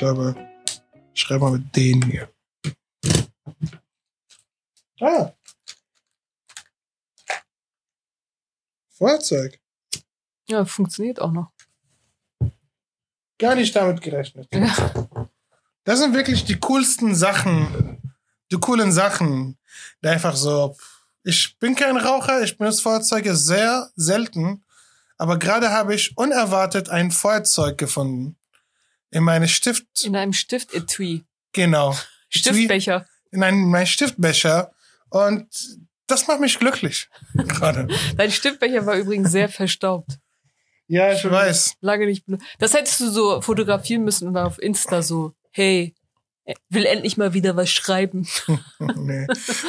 glaube, ich schreibe mal mit denen hier. Ah. Feuerzeug. Ja, funktioniert auch noch. Gar nicht damit gerechnet. Ja. Das sind wirklich die coolsten Sachen, die coolen Sachen. Einfach so, ich bin kein Raucher, ich benutze Feuerzeuge sehr selten, aber gerade habe ich unerwartet ein Feuerzeug gefunden. In meine Stift, In einem Stift-Etui. genau. Stiftbecher. In einem, mein Stiftbecher. Und das macht mich glücklich. Gerade. Dein Stiftbecher war übrigens sehr verstaubt. Ja, ich weiß. Lange nicht benutzt. Das hättest du so fotografieren müssen und dann auf Insta so, hey, will endlich mal wieder was schreiben. nee.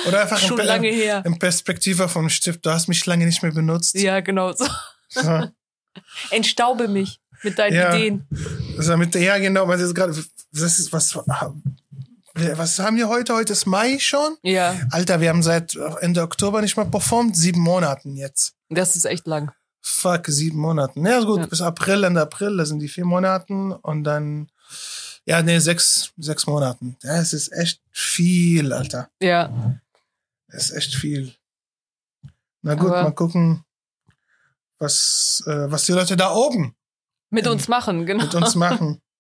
Oder einfach Schon in, lange her. in Perspektive vom Stift. Du hast mich lange nicht mehr benutzt. Ja, genau so. So. Entstaube mich mit deinen Ja. Ideen. Also mit, ja, genau, weil das gerade, das ist, was, was haben wir heute? Heute ist Mai schon? Ja, Alter, wir haben seit Ende Oktober nicht mehr performt. Sieben Monaten jetzt. das ist echt lang. Fuck, sieben Monaten. Ja, gut, Ja. bis April, Ende April, das sind die vier Monaten und dann, ja, nee, sechs, sechs Monaten. Das ist echt viel, Alter. Ja, Das ist echt viel. Na gut, Aber- mal gucken, was, äh, was die Leute da oben mit uns machen, genau. mit uns machen.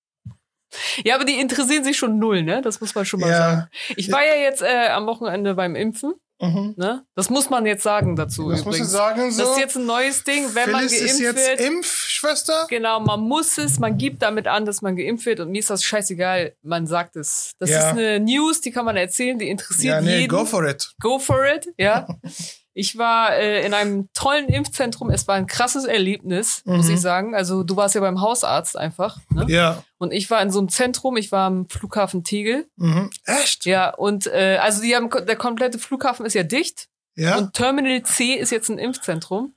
Ja, aber die interessieren sich schon null, ne? Das muss man schon mal Ja. sagen. Ich war ja jetzt äh, am Wochenende beim Impfen, Mhm. ne? Das muss man jetzt sagen dazu Das muss ich übrigens. sagen, so. Das ist jetzt ein neues Ding, wenn man Phyllis geimpft ist jetzt wird. Impfschwester. Genau, man muss es, man gibt damit an, dass man geimpft wird und mir ist das scheißegal, man sagt es. Das Ja. ist eine News, die kann man erzählen, die interessiert Ja, nee, jeden. go for it. Go for it, ja. Ich war äh, in einem tollen Impfzentrum. Es war ein krasses Erlebnis, muss Mhm. ich sagen. Also du warst ja beim Hausarzt einfach. Ne? Ja. Und ich war in so einem Zentrum. Ich war am Flughafen Tegel. Mhm. Echt? Ja, und äh, also die haben der komplette Flughafen ist ja dicht. Ja. Und Terminal C ist jetzt ein Impfzentrum.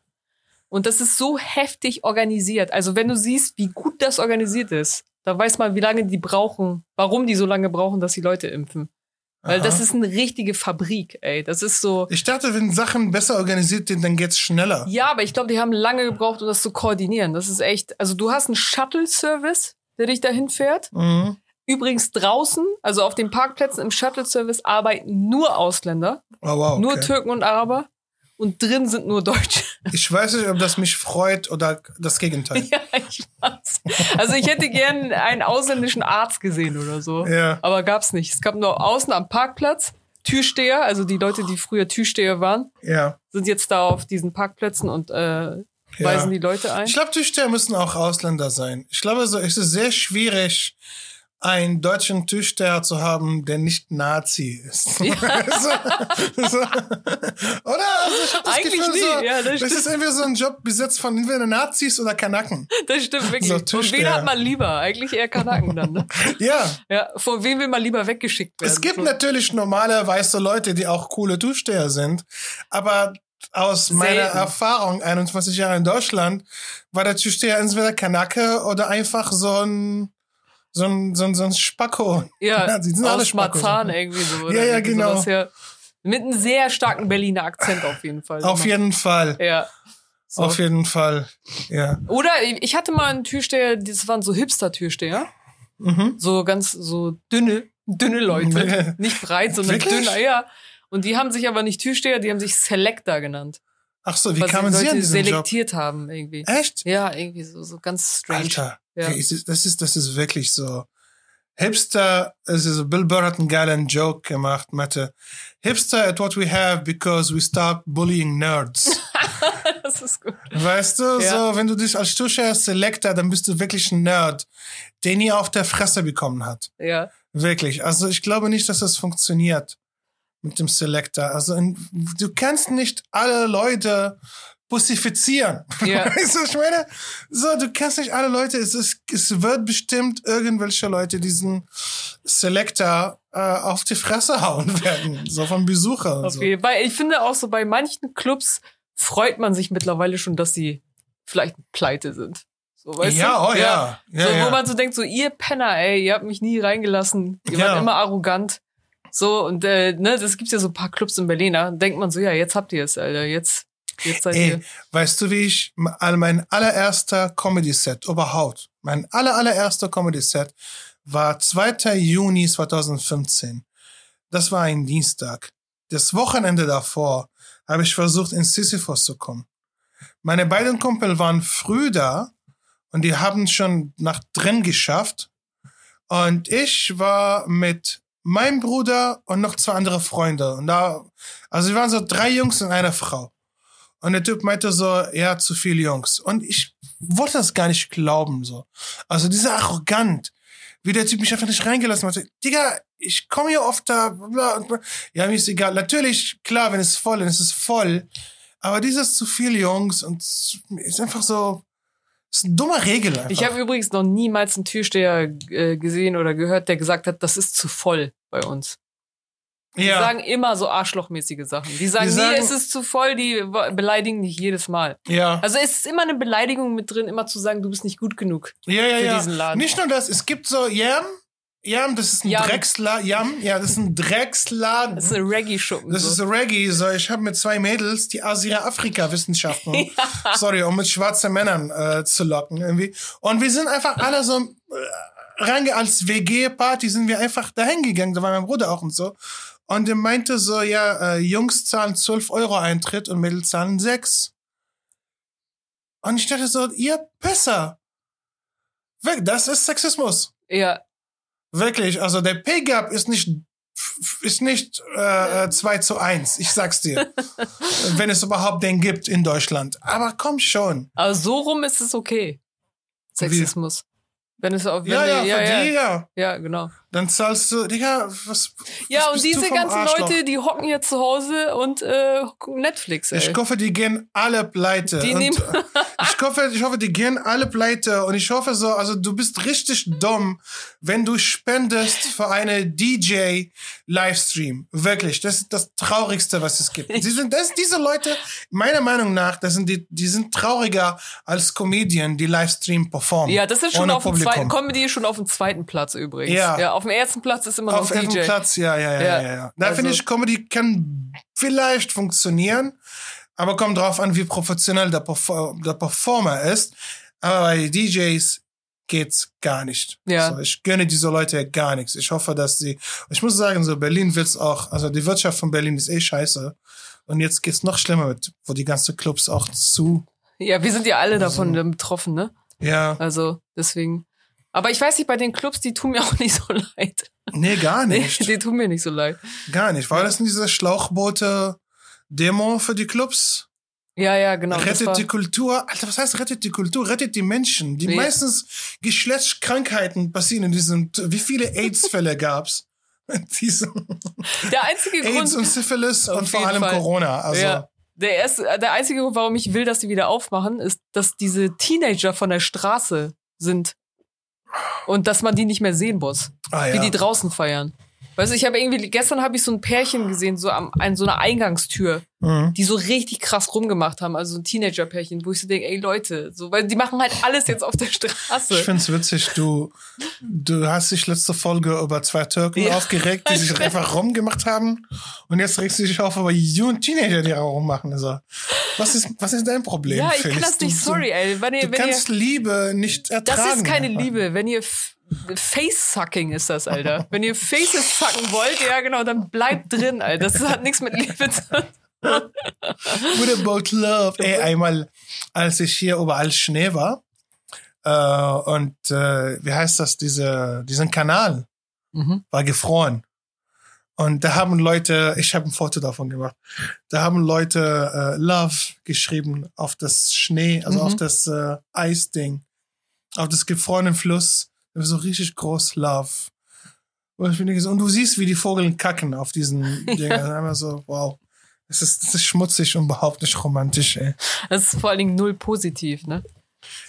Und das ist so heftig organisiert. Also wenn du siehst, wie gut das organisiert ist, da weiß man, wie lange die brauchen, warum die so lange brauchen, dass die Leute impfen. Weil Aha. das ist eine richtige Fabrik, ey. Das ist so. Ich dachte, wenn Sachen besser organisiert sind, dann geht's schneller. Ja, aber ich glaube, die haben lange gebraucht, um das zu koordinieren. Das ist echt. Also du hast einen Shuttle-Service, der dich dahin fährt. Mhm. Übrigens draußen, also auf den Parkplätzen im Shuttle-Service arbeiten nur Ausländer, Oh, wow. nur Okay. Türken und Araber. Und drin sind nur Deutsche. Ich weiß nicht, ob das mich freut oder das Gegenteil. ja, ich weiß. Also ich hätte gern einen ausländischen Arzt gesehen oder so. Ja. Aber gab's nicht. Es gab nur außen am Parkplatz Türsteher, also die Leute, die früher Türsteher waren, Ja. sind jetzt da auf diesen Parkplätzen und äh, Ja. weisen die Leute ein. Ich glaube, Türsteher müssen auch Ausländer sein. Ich glaube, so es ist sehr schwierig, einen deutschen Türsteher zu haben, der nicht Nazi ist. so, so. Oder? Also Eigentlich Gefühl, nie. so, Ja, das das ist irgendwie so ein Job besetzt von entweder Nazis oder Kanaken. Das stimmt wirklich. So Von wem hat man lieber? Eigentlich eher Kanaken dann, ne? Ja. Ja, von wem will man lieber weggeschickt werden? Es gibt so. natürlich normale weiße Leute, die auch coole Türsteher sind, aber aus meiner Selten. Erfahrung, 21 Jahre in Deutschland, war der Türsteher entweder Kanake oder einfach so ein so ein, so ein, so ein Spacko. Ja, die sind alle aus Spackos. Marzahn irgendwie so. oder Ja, ja, genau. sowas, ja. Mit einem sehr starken Berliner Akzent auf jeden Fall. Auf jeden Fall. Ja. So. Auf jeden Fall. Ja. Oder ich hatte mal einen Türsteher, das waren so Hipster-Türsteher. Mhm. So ganz, so dünne, dünne Leute. nicht breit, sondern Wirklich? dünner, ja. Und die haben sich aber nicht Türsteher, die haben sich Selector genannt. Ach so, wie kamen sie Sie an diesen Job? selektiert haben irgendwie. Echt? Ja, irgendwie so, so ganz strange. Alter. Ja. Es ist- das ist, das ist wirklich so. Hipster, ist, Bill Burr hat einen geilen Joke gemacht, Mathe. Hipster at what we have because we start bullying nerds. das ist gut. Weißt du, Ja. so, wenn du dich als Zuschauer Selector, dann bist du wirklich ein Nerd, der nie auf der Fresse bekommen hat. Ja. Wirklich. Also ich glaube nicht, dass das funktioniert mit dem Selector. Also in, du kannst nicht alle Leute pussifizieren. Ja. Weißt du, ich meine? So, du kannst nicht alle Leute, es, ist, es wird bestimmt irgendwelche Leute diesen Selector äh, auf die Fresse hauen werden. So vom Besucher und Auf so. Fall. Ich finde auch so, bei manchen Clubs freut man sich mittlerweile schon, dass sie vielleicht pleite sind. So, weißt ja, du? oh ja. ja, so, ja. Wo man so denkt, so, ihr Penner, ey, ihr habt mich nie reingelassen. Ihr Ja. wart immer arrogant. So, und äh, ne, das gibt's ja so ein paar Clubs in Berlin, da denkt man so, ja, jetzt habt ihr es, Alter. Jetzt Jetzt seid Ey, ihr. weißt du, wie ich all mein allererster Comedy-Set überhaupt, mein aller, allererster Comedy-Set war 2. Juni 2015. Das war ein Dienstag. Das Wochenende davor habe ich versucht, in Sisyphus zu kommen. Meine beiden Kumpel waren früh da und die haben schon nach drin geschafft. Und ich war mit meinem Bruder und noch zwei andere Freunde. Und da, also wir waren so drei Jungs und eine Frau. Und der Typ meinte so, ja, zu viele Jungs. Und ich wollte das gar nicht glauben, so. Also dieser arrogant, wie der Typ mich einfach nicht reingelassen hat. Digga, ich komme hier oft da, bla, bla. Ja, mir ist egal. Natürlich, klar, wenn es voll ist, ist es voll. Aber dieses zu viele Jungs und es ist einfach so, ist eine dumme Regel einfach. Ich habe übrigens noch niemals einen Türsteher äh, gesehen oder gehört, der gesagt hat, das ist zu voll bei uns. Die ja, sagen immer so arschlochmäßige Sachen. Die sagen, Die sagen- nie, es ist zu voll, die beleidigen dich jedes Mal. ja. Also es ist immer eine Beleidigung mit drin, immer zu sagen, du bist nicht gut genug. Ja, ja, für ja. diesen Laden. Nicht nur das, es gibt so Yam. Yam, das ist ein Yam. Drecksladen. Yam, ja, das ist ein Drecksladen. Das ist ein Reggae-Schuppen. Das so. ist so Reggae. So, ich habe mit zwei Mädels die Asia-Afrika-Wissenschaften, sorry, um mit schwarzen Männern äh, zu locken irgendwie. Und wir sind einfach alle so äh, range als WG-Party sind wir einfach dahin gegangen. Da war mein Bruder auch und so. Und er meinte so, ja, äh, Jungs zahlen 12 Euro Eintritt und Mädels zahlen 6. Und ich dachte so, ihr Pisser. Weg, das ist Sexismus. ja, Wirklich, also der Pay Gap ist nicht ist nicht äh, 2 zu 1, ich sag's dir. wenn es überhaupt den gibt in Deutschland. Aber komm schon. aber so rum ist es okay. Sexismus. Wenn es auf, wenn Ja, ja, die- ja, die, ja, ja. ja, genau. Dann zahlst du, Digga, was. Ja, was und diese ganzen Arschloch? Leute, die hocken hier zu Hause und äh, gucken Netflix, ey. Ich hoffe, die gehen alle pleite. Die nehmen- ich hoffe, ich hoffe, die gehen alle pleite. Und ich hoffe so, also du bist richtig dumm, wenn du spendest für eine DJ-Livestream. Wirklich. Das ist das Traurigste, was es gibt. Sie sind, das, diese Leute, meiner Meinung nach, das sind die, die sind trauriger als Comedian, die Livestream performen. ja, das ist schon auf dem zweiten, Comedy schon auf dem zweiten Platz übrigens. Ja. ja dem ersten Platz ist immer noch Auf dem DJ. Platz, ja, ja, ja, ja. Ja. ja. Da Also- finde ich, Comedy kann vielleicht funktionieren, aber kommt drauf an, wie professionell der, Perfor der Performer ist. Aber bei DJs geht's gar nicht. Ja. Also ich gönne diese Leute gar nichts. Ich hoffe, dass sie, ich muss sagen, so Berlin wird's auch, also die Wirtschaft von Berlin ist eh scheiße. Und jetzt geht's noch schlimmer mit, wo die ganzen Clubs auch zu, Ja, wir sind ja alle davon Also- betroffen, ne? ja, Also deswegen. Aber ich weiß nicht, bei den Clubs, die tun mir auch nicht so leid. nee, gar Nee, nicht. die tun mir nicht so leid. Gar nicht. War das nicht diese Schlauchboote-Demo für die Clubs? Ja, ja, genau. rettet die Kultur. Alter, was heißt rettet die Kultur? Rettet die Menschen. Die Nee. meistens Geschlechtskrankheiten passieren in diesem, wie viele AIDS-Fälle gab's? In diesem der einzige AIDS Grund, und Syphilis und vor allem Fall. Corona. Also, Ja. der, erste, der einzige Grund, warum ich will, dass die wieder aufmachen, ist, dass diese Teenager von der Straße sind. Und dass man die nicht mehr sehen muss. ah, Wie ja. die draußen feiern. Weißt du, ich habe irgendwie, gestern habe ich so ein Pärchen gesehen, so am, an so einer Eingangstür, Mhm. die so richtig krass rumgemacht haben. Also ein Teenager-Pärchen, wo ich so denke, ey Leute, so, weil die machen halt alles jetzt auf der Straße. Ich find's witzig, du, du hast dich letzte Folge über zwei Türken Ja. aufgeregt, die sich einfach rumgemacht haben. Und jetzt regst du dich auf über jungen Teenager, die auch rummachen. Also, was ist, was ist dein Problem? ja, ich kann Felix? das nicht, Du- sorry, ey. Wenn ihr, Du wenn ihr, kannst Liebe nicht ertragen. das ist keine einfach. Liebe. Wenn ihr Face-Sucking ist das, Alter. Wenn ihr Faces sucken wollt, ja genau, dann bleibt drin, Alter. Das hat nichts mit Liebe zu tun. What about love? Ey, einmal, als ich hier überall Schnee war, äh, und äh, wie heißt das, diese, diesen Kanal Mhm. war gefroren. Und da haben Leute, ich habe ein Foto davon gemacht, da haben Leute äh, Love geschrieben auf das Schnee, also Mhm. auf das äh, Eisding, auf das gefrorene Fluss. So richtig groß Love. Und, du siehst, wie die Vogeln kacken auf diesen Ding. Also einfach so, wow. Es ist, das ist schmutzig und überhaupt nicht romantisch, ey. Das ist vor allen Dingen null positiv, ne?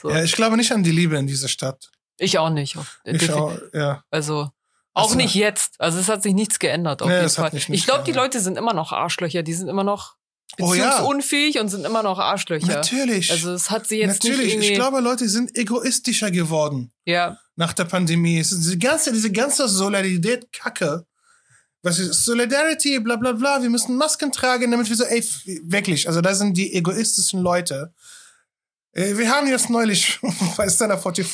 So. Ja, ich glaube nicht an die Liebe in dieser Stadt. Ich auch nicht. Ich auch, ja. Also auch so. nicht jetzt. Also es hat sich nichts geändert auf Nee, jeden Fall. Ich glaube, die. Leute sind immer noch Arschlöcher. Die sind immer noch Oh ja. beziehungsunfähig und sind immer noch Arschlöcher. Natürlich. Also es hat sie jetzt Natürlich. nicht irgendwie. Ich glaube, Leute sind egoistischer geworden ja, nach der Pandemie. Es ist diese ganze, diese ganze Solidarität Kacke. was ist Solidarity, bla bla bla, wir müssen Masken tragen, damit wir so, ey, wirklich, also da sind die egoistischen Leute. Äh, Wir haben jetzt neulich bei Stand 44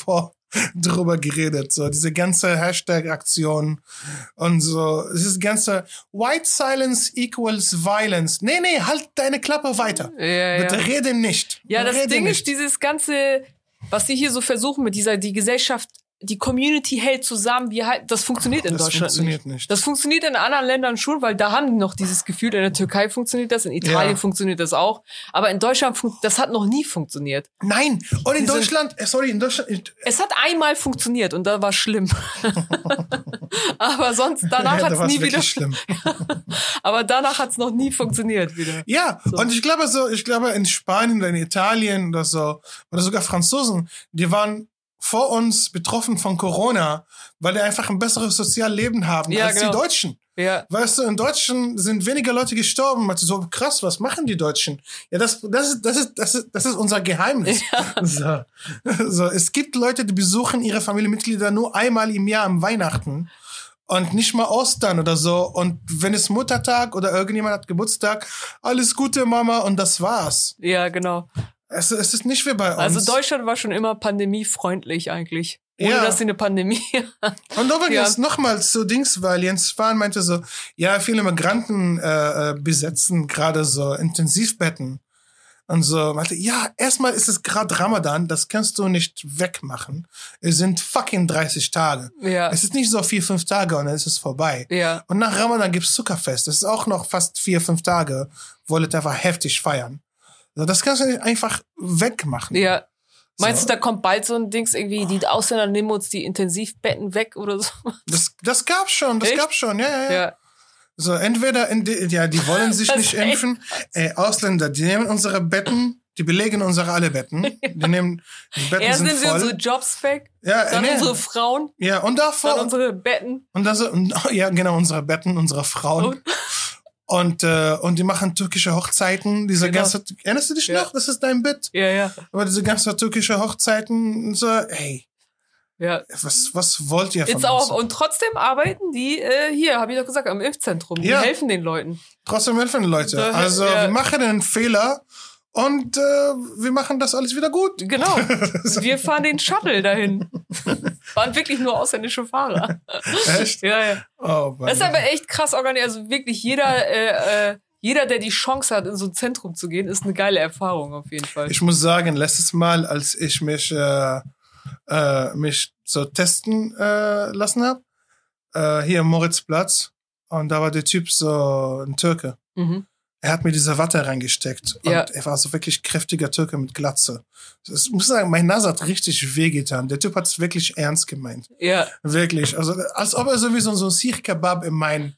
drüber geredet, so diese ganze Hashtag-Aktion und so, dieses ganze White Silence equals Violence. Nee, nee, halt deine Klappe weiter. Ja, Bitte ja. rede nicht. Ja, das rede Ding nicht. ist, dieses ganze, was sie hier so versuchen mit dieser, die Gesellschaft, die Community hält zusammen, wir halt, das funktioniert in Das Deutschland funktioniert nicht. nicht. Das funktioniert in anderen Ländern schon, weil da haben die noch dieses Gefühl. In der Türkei funktioniert das, in Italien Ja. funktioniert das auch. Aber in Deutschland, das hat noch nie funktioniert. Nein, und in Diese- Deutschland, äh, sorry, in Deutschland, Es hat einmal funktioniert und da war schlimm. Aber sonst, danach ja, hat da nie wieder. schlimm. Aber danach hat es noch nie funktioniert wieder. Ja, und ich glaube so, ich glaube in Spanien oder in Italien oder so, oder sogar Franzosen, die waren vor uns betroffen von Corona, weil die einfach ein besseres Sozialleben haben Ja, als genau. die Deutschen. Ja, Weißt du, in Deutschen sind weniger Leute gestorben. Also so krass, was machen die Deutschen? Ja, das, das, ist, das, ist, das, ist, das ist unser Geheimnis. So. So, es gibt Leute, die besuchen ihre Familienmitglieder nur einmal im Jahr am Weihnachten und nicht mal Ostern oder so. Und wenn es Muttertag oder irgendjemand hat Geburtstag, alles Gute, Mama, und das war's. ja, genau. Es, es ist nicht wie bei uns. Also Deutschland war schon immer pandemiefreundlich eigentlich. Ohne Ja. dass sie eine Pandemie Und übrigens Ja. nochmal zu Dings, weil Jens Spahn meinte so, ja, viele Migranten äh, äh, besetzen gerade so Intensivbetten. Und so, meinte, ja, erstmal ist es gerade Ramadan, das kannst du nicht wegmachen. Es sind fucking 30 Tage. Ja. Es ist nicht so vier, fünf Tage und dann ist es vorbei. Ja. Und nach Ramadan gibt's Zuckerfest. Das ist auch noch fast vier, fünf Tage, wo Leute einfach heftig feiern. Das kannst du einfach wegmachen. Ja. Meinst So. du, da kommt bald so ein Dings irgendwie, die Ausländer nehmen uns die Intensivbetten weg oder so? Das, das gab's schon, das Echt? gab's schon, ja, ja, ja. Ja. So, entweder, in die, ja, die wollen sich Das nicht impfen. Äh, Ausländer, die nehmen unsere Betten, die belegen unsere alle Betten. Die nehmen, die Betten Erst sind nehmen sie voll. unsere Jobs weg, ja, dann nee. unsere Frauen, ja, und dann davor, unsere Betten. und dann so, und, ja, genau, unsere Betten, unsere Frauen. Und- Und, äh, und die machen türkische Hochzeiten. Diese Genau. ganze, erinnerst du dich Ja. noch? Das ist dein Bett. Ja, ja. Aber diese ganze türkische Hochzeiten, so, hey, Ja. was, was wollt ihr von Jetzt auch. uns? Und trotzdem arbeiten die äh, hier, habe ich doch gesagt, am Impfzentrum. Die Ja. helfen den Leuten. Trotzdem helfen Leute. Da- Also, ja. wir machen einen Fehler und äh, wir machen das alles wieder gut. Genau. Wir fahren den Shuttle dahin. Waren wirklich nur ausländische Fahrer. Echt? Ja, ja. Oh. Das ist aber echt krass organisiert. Also wirklich jeder, äh, äh, jeder, der die Chance hat, in so ein Zentrum zu gehen, ist eine geile Erfahrung auf jeden Fall. Ich muss sagen, letztes Mal, als ich mich, äh, äh, mich so testen äh, lassen habe, äh, hier am Moritzplatz, und da war der Typ so ein Türke. Mhm. Er hat mir diese Watte reingesteckt. Und Ja. er war so wirklich kräftiger Türke mit Glatze. Ich muss sagen, mein Nase hat richtig wehgetan. Der Typ hat es wirklich ernst gemeint. Ja, Wirklich. Also, als ob er sowieso so ein Sir Kebab in meinen,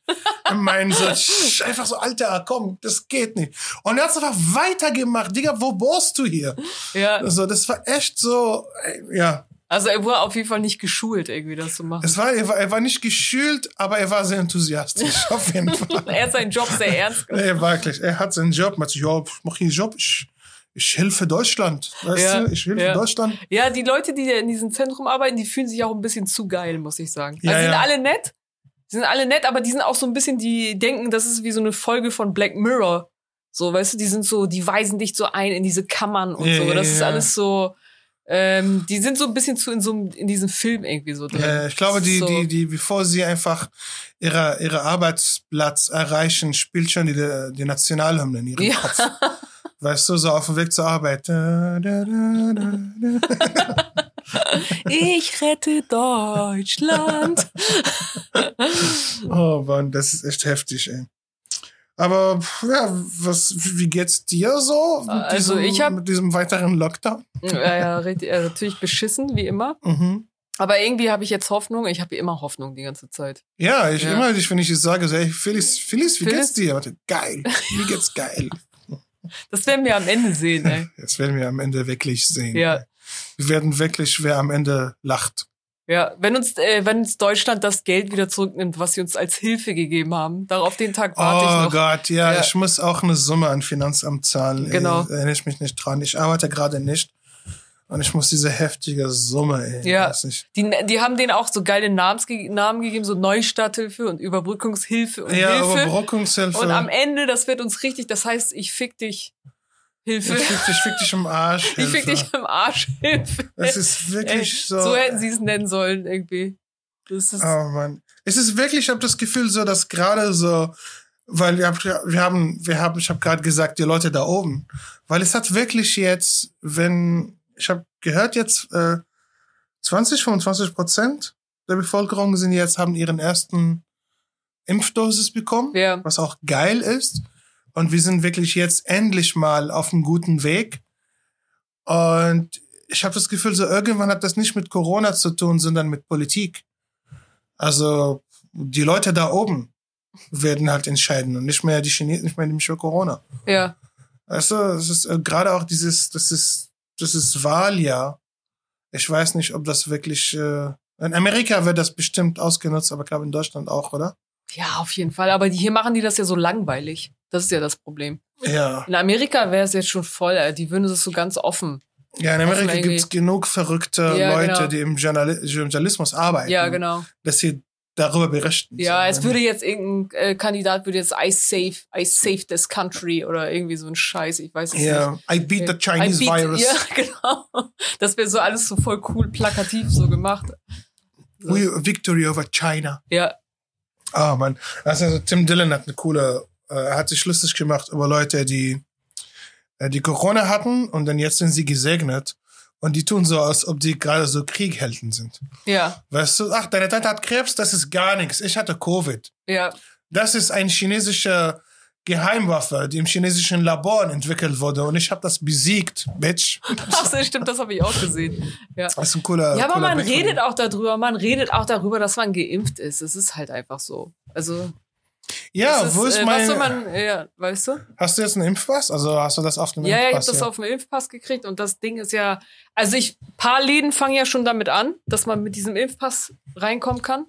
in meinen so, einfach so, Alter, komm, das geht nicht. Und er hat einfach weitergemacht. Digga, wo bohrst du hier? ja. Also, das war echt so, ja. Also er war auf jeden Fall nicht geschult, irgendwie das zu machen. Es war, er war, er war nicht geschült, aber er war sehr enthusiastisch, auf jeden Fall. Er hat seinen Job sehr ernst genommen. Nee, wirklich. Er hat seinen Job, man hat sich, ja, ich mach hier einen Job, ich, ich helfe Deutschland. Weißt Ja, du, ich helfe ja. Deutschland. Ja, die Leute, die in diesem Zentrum arbeiten, die fühlen sich auch ein bisschen zu geil, muss ich sagen. Ja, also die sind ja. alle nett. Die sind alle nett, aber die sind auch so ein bisschen, die denken, das ist wie so eine Folge von Black Mirror. So, weißt du, die sind so, die weisen dich so ein in diese Kammern und Ja, so. ja, Das ist ja. alles so, ähm, die sind so ein bisschen zu in so einem, in diesem Film irgendwie so drin. Ja, ich glaube, die, so. die, die, bevor sie einfach ihre, ihre Arbeitsplatz erreichen, spielt schon die, die Nationalhymne in ihrem Ja. Kopf. Weißt du, so auf dem Weg zur Arbeit. Da, da, da. Ich rette Deutschland. Oh Mann, das ist echt heftig, ey. Aber ja, was, wie geht's dir so? Mit Also, diesem, ich hab- mit diesem weiteren Lockdown? ja, ja, richtig, äh, natürlich beschissen, wie immer. Mhm. Aber irgendwie habe ich jetzt Hoffnung. Ich habe immer Hoffnung die ganze Zeit. Ja, ich Ja. immer, ich, wenn ich es sage, so, ey, Phyllis, Phyllis, wie Phyllis? geht's dir? Warte, geil. Mir geht's geil. Das werden wir am Ende sehen, ey. Jetzt werden wir am Ende wirklich sehen. Ja. Wir werden wirklich, wer am Ende lacht. Ja, wenn uns, äh, wenn uns Deutschland das Geld wieder zurücknimmt, was sie uns als Hilfe gegeben haben, darauf den Tag warte ich Oh noch. Gott, ja, Ja. ich muss auch eine Summe an Finanzamt zahlen. Genau. Äh, Erinnere ich mich nicht dran. Ich arbeite gerade nicht. Und ich muss diese heftige Summe, ey. Ja. Weiß nicht. Die, die haben denen auch so geile Namens, Namen gegeben, so Neustarthilfe und Überbrückungshilfe und Ja, Hilfe. Überbrückungshilfe. Und am Ende, das wird uns richtig, das heißt, ich fick dich. Hilfe. ich fick dich, fick dich im Arsch. Ich fick Hilfe. dich im Arsch. Hilfe. Das ist wirklich Ey, so. So hätten sie es nennen sollen, irgendwie. Das ist, Oh Mann. Es ist wirklich, ich habe das Gefühl so, dass gerade so, weil wir, wir haben, wir haben, ich habe gerade gesagt, die Leute da oben, weil es hat wirklich jetzt, wenn, ich habe gehört jetzt, äh, 20, 25 Prozent der Bevölkerung sind jetzt, haben ihren ersten Impfdosis bekommen, ja. was auch geil ist. Und wir sind wirklich jetzt endlich mal auf einem guten Weg. Und ich habe das Gefühl, so irgendwann hat das nicht mit Corona zu tun, sondern mit Politik. Also die Leute da oben werden halt entscheiden und nicht mehr die Chinesen, nicht mehr nicht mehr Corona. Ja. Du, es ist äh, gerade auch dieses, das ist, das ist Wahljahr. Ich weiß nicht, ob das wirklich, äh, in Amerika wird das bestimmt ausgenutzt, aber ich glaube in Deutschland auch, oder? Ja, auf jeden Fall. Aber hier machen die das ja so langweilig. Das ist ja das Problem. Ja. In Amerika wäre es jetzt schon voll. äh, Die würden das so ganz offen. Ja, in Amerika irgendwie- gibt's genug verrückte Ja, Leute, genau. die im Journali Journalismus arbeiten. Ja, genau. Dass sie darüber berichten. Ja, So, es würde jetzt irgendein äh, Kandidat würde jetzt I save, I save this country oder irgendwie so ein Scheiß. Ich weiß es nicht. Ja, I beat the Chinese beat- virus. Ja, genau. Das wäre so alles so voll cool, plakativ so gemacht. We, victory over China. Ja, Ah, man. Also Tim Dillon hat eine coole, äh, er hat sich lustig gemacht über Leute, die, äh, die Corona hatten und dann jetzt sind sie gesegnet. Und die tun so, als ob die gerade so Krieghelden sind. ja, Weißt du, ach, deine Tante hat Krebs, das ist gar nichts. Ich hatte Covid. ja. Das ist eine chinesische Geheimwaffe, die im chinesischen Labor entwickelt wurde und ich habe das besiegt, Bitch. Ach so, stimmt, das habe ich auch gesehen. Ja. Das ist ein cooler. Ja, aber cooler man von redet auch darüber, man redet auch darüber, dass man geimpft ist. Es ist halt einfach so. Also, Ja, es wo ist äh, mein. man, ja, weißt du? hast du jetzt einen Impfpass? Also hast du das auf dem Ja, ja, ich habe Impfpass? das auf dem Impfpass gekriegt und das Ding ist ja, also ich, paar Läden fangen ja schon damit an, dass man mit diesem Impfpass reinkommen kann.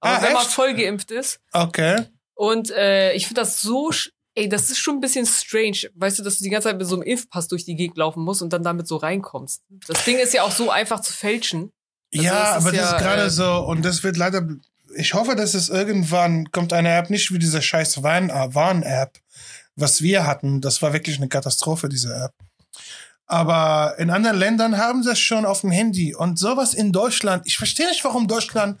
Aber Ah, wenn man echt? voll geimpft ist. Okay. Und äh, ich finde das so, ey, das ist schon ein bisschen strange. Weißt du, dass du die ganze Zeit mit so einem Impfpass durch die Gegend laufen musst und dann damit so reinkommst. Das Ding ist ja auch so einfach zu fälschen. Also ja, das ist aber das ja, ist gerade äh, so und das wird leider. Ich hoffe, dass es irgendwann kommt eine App nicht wie diese scheiß äh, Warn-App, was wir hatten. Das war wirklich eine Katastrophe, diese App. Aber in anderen Ländern haben sie es schon auf dem Handy und sowas in Deutschland. Ich verstehe nicht, warum Deutschland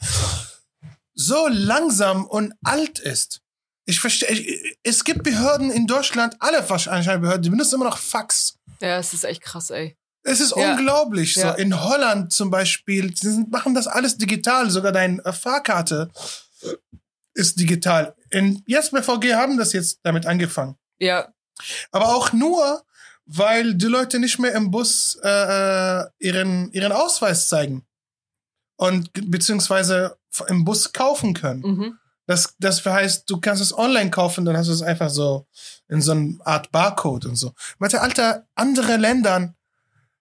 so langsam und alt ist. Ich verstehe, es gibt Behörden in Deutschland, alle wahrscheinlich Behörden, die benutzen immer noch Fax. Ja, es ist echt krass, ey. Es ist Ja. unglaublich. Ja. So in Holland zum Beispiel, sie machen das alles digital. Sogar deine äh, Fahrkarte ist digital. In, jetzt bei VG haben das jetzt damit angefangen. Ja, Aber auch nur, weil die Leute nicht mehr im Bus äh, äh, ihren, ihren Ausweis zeigen. Und beziehungsweise im Bus kaufen können. mhm. Das, das heißt, du kannst es online kaufen, dann hast du es einfach so in so einer Art Barcode und so. Warte, Alter, andere Ländern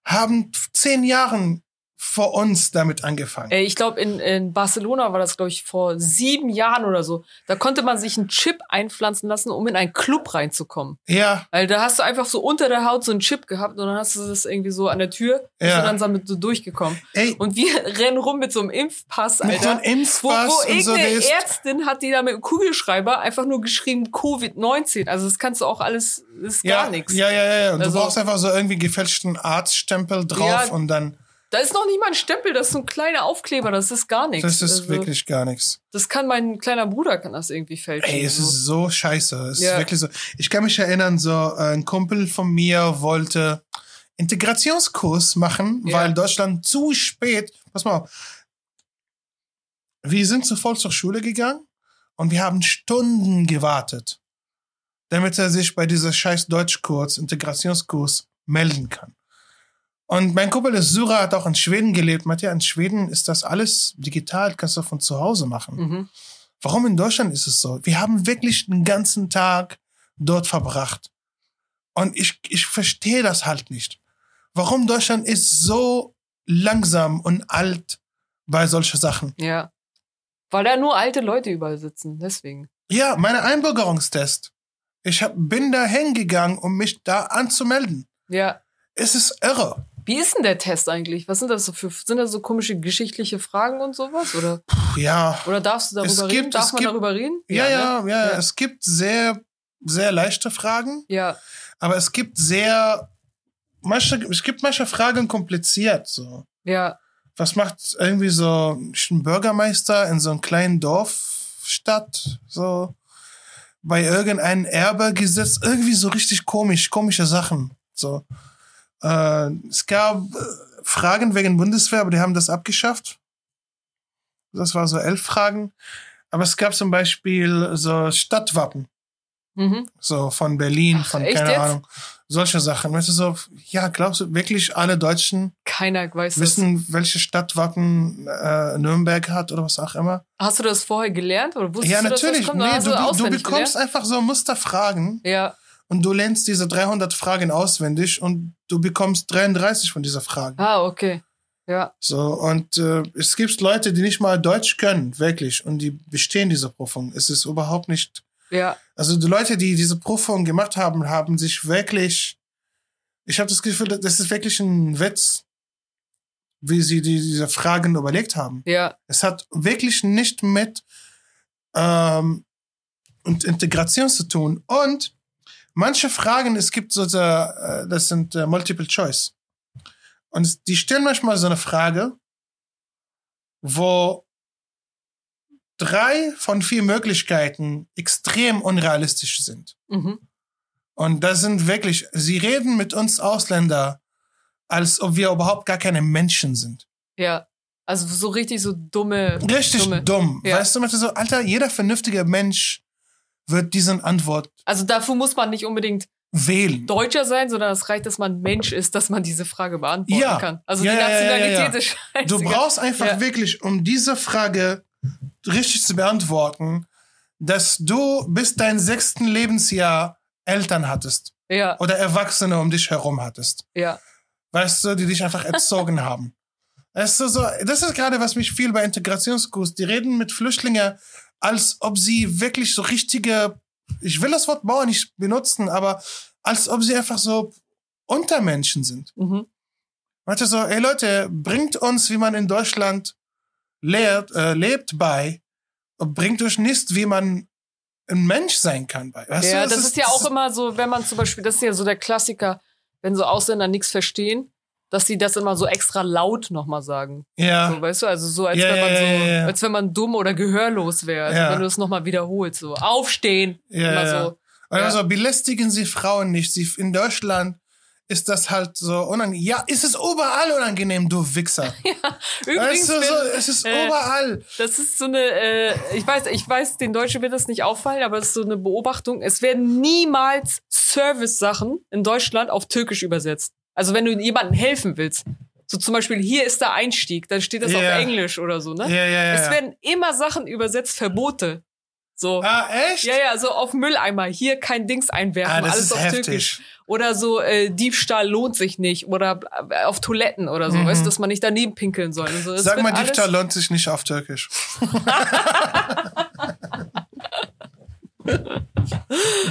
haben zehn Jahren vor uns damit angefangen. Ey, ich glaube, in, in Barcelona war das, glaube ich, vor sieben Jahren oder so. Da konnte man sich einen Chip einpflanzen lassen, um in einen Club reinzukommen. Ja, Weil da hast du einfach so unter der Haut so einen Chip gehabt und dann hast du das irgendwie so an der Tür, bist Ja. du dann damit so durchgekommen. ey, Und wir rennen rum mit so einem Impfpass, mit so Alter. einem Wo, Impfpass wo und so, der irgendeine ist, Ärztin hat die da mit dem Kugelschreiber einfach nur geschrieben Covid-19. Also das kannst du auch alles, das ist ja, gar nichts. ja, ja, ja, ja. Und Also- du brauchst einfach so irgendwie gefälschten Arztstempel drauf Ja. und dann, Da ist noch nicht mal ein Stempel, das ist so ein kleiner Aufkleber, das ist gar nichts. das ist Also, wirklich gar nichts. Das kann mein kleiner Bruder kann das irgendwie fälschen. Ey, es so. ist so scheiße. Es Ja. ist wirklich so. Ich kann mich erinnern, so äh, ein Kumpel von mir wollte Integrationskurs machen, Ja. weil Deutschland zu spät. Pass mal auf. Wir sind voll zur Schule gegangen und wir haben Stunden gewartet, damit er sich bei dieser scheiß Deutschkurs, Integrationskurs melden kann. Und mein Kumpel ist Syrer, hat auch in Schweden gelebt. Meint ja, in Schweden ist das alles digital, kannst du von zu Hause machen. Mhm. Warum in Deutschland ist es so? Wir haben wirklich den ganzen Tag dort verbracht. Und ich, ich verstehe das halt nicht. Warum Deutschland ist so langsam und alt bei solchen Sachen. Ja. Weil da nur alte Leute überall sitzen, deswegen. Ja, meine Einbürgerungstest. Ich hab, bin da hingegangen, um mich da anzumelden. Ja. Es ist irre. Wie ist denn der Test eigentlich? Was sind das so für, sind das so komische geschichtliche Fragen und sowas? Oder, Ja, oder darfst du darüber Es reden? gibt- Darf man gibt- darüber reden? ja, ja, ne? ja, Ja. Es gibt sehr, sehr leichte Fragen, Ja, aber es gibt sehr, manche, es gibt manche Fragen kompliziert, so. ja, Was macht irgendwie so ein Bürgermeister in so einem kleinen Dorfstadt, so, bei irgendeinem Erbegesetz, irgendwie so richtig komisch, komische Sachen, so. Äh, es gab äh, Fragen wegen Bundeswehr, aber die haben das abgeschafft. Das war so elf Fragen. Aber es gab zum Beispiel so Stadtwappen, mhm. so von Berlin, Ach, von keine jetzt? Ahnung, solche Sachen. Weißt du, so, ja, glaubst du wirklich alle Deutschen keiner weiß wissen, welche Stadtwappen äh, Nürnberg hat oder was auch immer? Hast du das vorher gelernt? Oder wusstest ja, du, natürlich. Das kommt? Nee, du, du, du bekommst gelernt? einfach so Musterfragen Ja, und du lernst diese 300 Fragen auswendig und du bekommst 33 von dieser Fragen. ah, okay. Ja, So, und äh, es gibt Leute, die nicht mal Deutsch können, wirklich, und die bestehen diese Prüfung. Es ist überhaupt nicht. ja, Also die Leute, die diese Prüfung gemacht haben, haben sich wirklich. Ich habe das Gefühl, das ist wirklich ein Witz, wie sie die, diese Fragen überlegt haben. ja, Es hat wirklich nicht mit ähm, und Integration zu tun. Und manche Fragen, es gibt so, äh, das sind äh, Multiple Choice. Und die stellen manchmal so eine Frage, wo drei von vier Möglichkeiten extrem unrealistisch sind. mhm. Und das sind wirklich, sie reden mit uns Ausländer, als ob wir überhaupt gar keine Menschen sind. ja. Also so richtig so dumme. Richtig dumme. dumm. Ja. Weißt du, manchmal so, Alter, jeder vernünftige Mensch wird diesen Antwort Also dafür muss man nicht unbedingt wählen. Deutscher sein, sondern es reicht, dass man Mensch ist, dass man diese Frage beantworten Ja. kann. Also Ja, die Nationalität ja. ist scheißegal. Du brauchst einfach wirklich, um diese Frage richtig zu beantworten, dass du bis dein sechsten Lebensjahr Eltern hattest Ja, oder Erwachsene um dich herum hattest. ja, Weißt du, die dich einfach erzogen haben. Weißt du, so, das ist gerade, was mich viel bei Integrationskurs, die reden mit Flüchtlingen, als ob sie wirklich so richtige, ich will das Wort Bauer nicht benutzen, aber als ob sie einfach so Untermenschen sind. mhm. Weißt du, so, ey Leute, bringt uns, wie man in Deutschland lehrt, äh, lebt bei, und bringt euch nicht, wie man ein Mensch sein kann bei. Weißt ja, du, das, ist ja auch immer so, wenn man zum Beispiel, das ist ja so der Klassiker, wenn so Ausländer nichts verstehen, dass sie das immer so extra laut nochmal sagen. Ja. So, weißt du, also so, als Ja, wenn man ja, so, ja, ja. als wenn man dumm oder gehörlos wäre. Also Ja. wenn du es nochmal wiederholst, so aufstehen. Ja, immer ja. so. Also Ja. so, belästigen Sie Frauen nicht. Sie, in Deutschland ist das halt so unangenehm. Ja, ist es überall unangenehm, du Wichser. Übrigens, weißt du, so, es ist äh, überall. Das ist so eine, äh, ich weiß, ich weiß, den Deutschen wird das nicht auffallen, aber es ist so eine Beobachtung. Es werden niemals Service-Sachen in Deutschland auf Türkisch übersetzt. Also wenn du jemandem helfen willst. So zum Beispiel, hier ist der Einstieg, dann steht das Ja. auf Englisch oder so, ne? Ja, ja, ja. Es werden immer Sachen übersetzt, Verbote. So. ah, echt? Ja, ja, so auf Mülleimer, hier kein Dings einwerfen, Ah, das alles ist auf heftig. Türkisch. Oder so, äh, Diebstahl lohnt sich nicht. Oder äh, auf Toiletten oder so, Mhm. weißt du, dass man nicht daneben pinkeln soll. So. Sag mal, Diebstahl lohnt sich nicht auf Türkisch.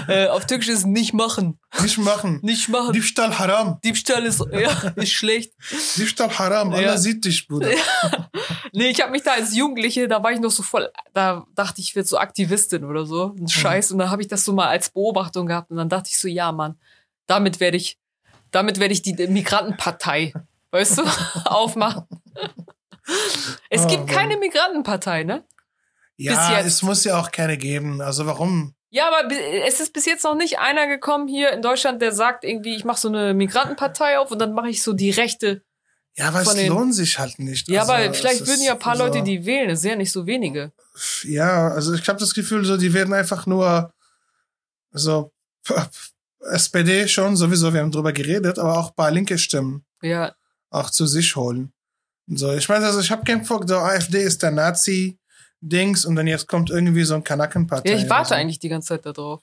Äh, auf Türkisch ist nicht machen. Nicht machen. Nicht machen. Diebstahl haram. Diebstahl ist, ja, ist schlecht. Diebstahl haram. Ja. Allah sieht dich, Bruder. Nee, ich habe mich da als Jugendliche, da war ich noch so voll, da dachte ich, ich werde so Aktivistin oder so. Mhm. Ein Scheiß. Und da habe ich das so mal als Beobachtung gehabt. Und dann dachte ich so, ja, Mann, damit werde ich, damit werde ich die Migrantenpartei, weißt du, aufmachen. Es Oh, gibt Mann. keine Migrantenpartei, ne? Ja, es muss ja auch keine geben. Also warum? Ja, aber es ist bis jetzt noch nicht einer gekommen hier in Deutschland, der sagt irgendwie, ich mache so eine Migrantenpartei auf und dann mache ich so die rechte. Ja, aber es den- lohnt sich halt nicht. Ja, also, aber vielleicht würden ja ein paar so- Leute die wählen. Es sind ja nicht so wenige. Ja, also ich habe das Gefühl, so die werden einfach nur so SPD schon sowieso, wir haben drüber geredet, aber auch ein paar linke Stimmen Ja, auch zu sich holen. So, ich meine, also ich habe keinen Bock, so AfD ist der Nazi-Dings und dann jetzt kommt irgendwie so ein Kanackenpartei. ja ich warte so. eigentlich die ganze Zeit darauf.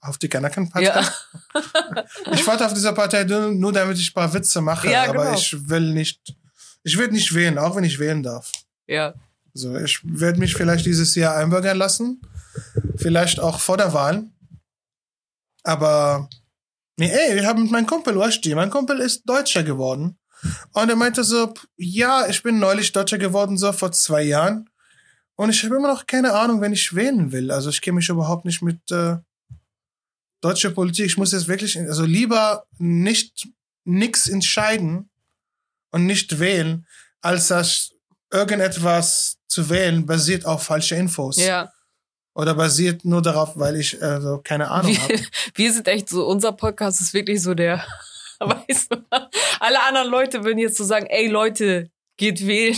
Auf die Kanackenpartei? Ja. Ich warte auf dieser Partei nur, nur damit ich ein paar Witze mache, Ja, aber genau. ich will nicht, ich werde nicht wählen, auch wenn ich wählen darf. Ja, So, ich werde mich vielleicht dieses Jahr einbürgern lassen. Vielleicht auch vor der Wahl. Aber, nee, ey, ich habe mit meinem Kumpel, weißt du, mein Kumpel ist Deutscher geworden. Und er meinte so, ja, ich bin neulich Deutscher geworden, so vor zwei Jahren. Und ich habe immer noch keine Ahnung, wenn ich wählen will. Also ich kenne mich überhaupt nicht mit äh, deutscher Politik. Ich muss jetzt wirklich, also lieber nicht nix entscheiden und nicht wählen, als das irgendetwas zu wählen basiert auf falsche Infos. Ja. Oder basiert nur darauf, weil ich also keine Ahnung habe. Wir, wir sind echt so, unser Podcast ist wirklich so der, weißt du, alle anderen Leute würden jetzt so sagen, ey Leute, geht wählen.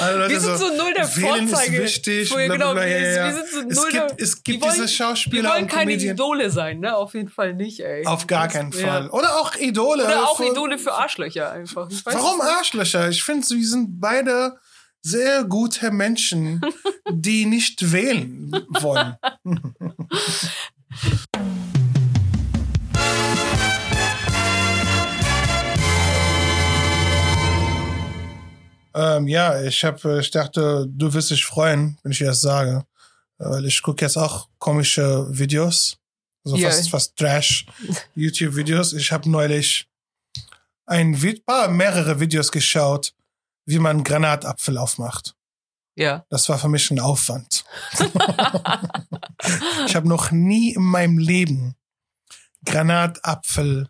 Leute Wir sind so null der wählen Vorzeige. ist wichtig. Bla, genau, bla, bla, wir, ja, ja. wir sind so es null gibt, der, es gibt wir wollen- diese Schauspieler Wir wollen keine. Idole sein, ne? Auf jeden Fall nicht, ey. Auf gar Das- keinen ja. Fall. Oder auch Idole. Oder auch Für- Idole für Arschlöcher einfach. Warum es. Arschlöcher? Ich finde, wir sind beide sehr gute Menschen, die nicht wählen wollen. ähm, ja, ich hab, äh, ich dachte, du wirst dich freuen, wenn ich dir das sage. Äh, Weil ich gucke jetzt auch komische Videos. So Ja. fast, fast Trash-YouTube-Videos. Ich habe neulich ein Vi- paar, mehrere Videos geschaut, wie man Granatapfel aufmacht. Ja. Das war für mich ein Aufwand. ich habe noch nie in meinem Leben Granatapfel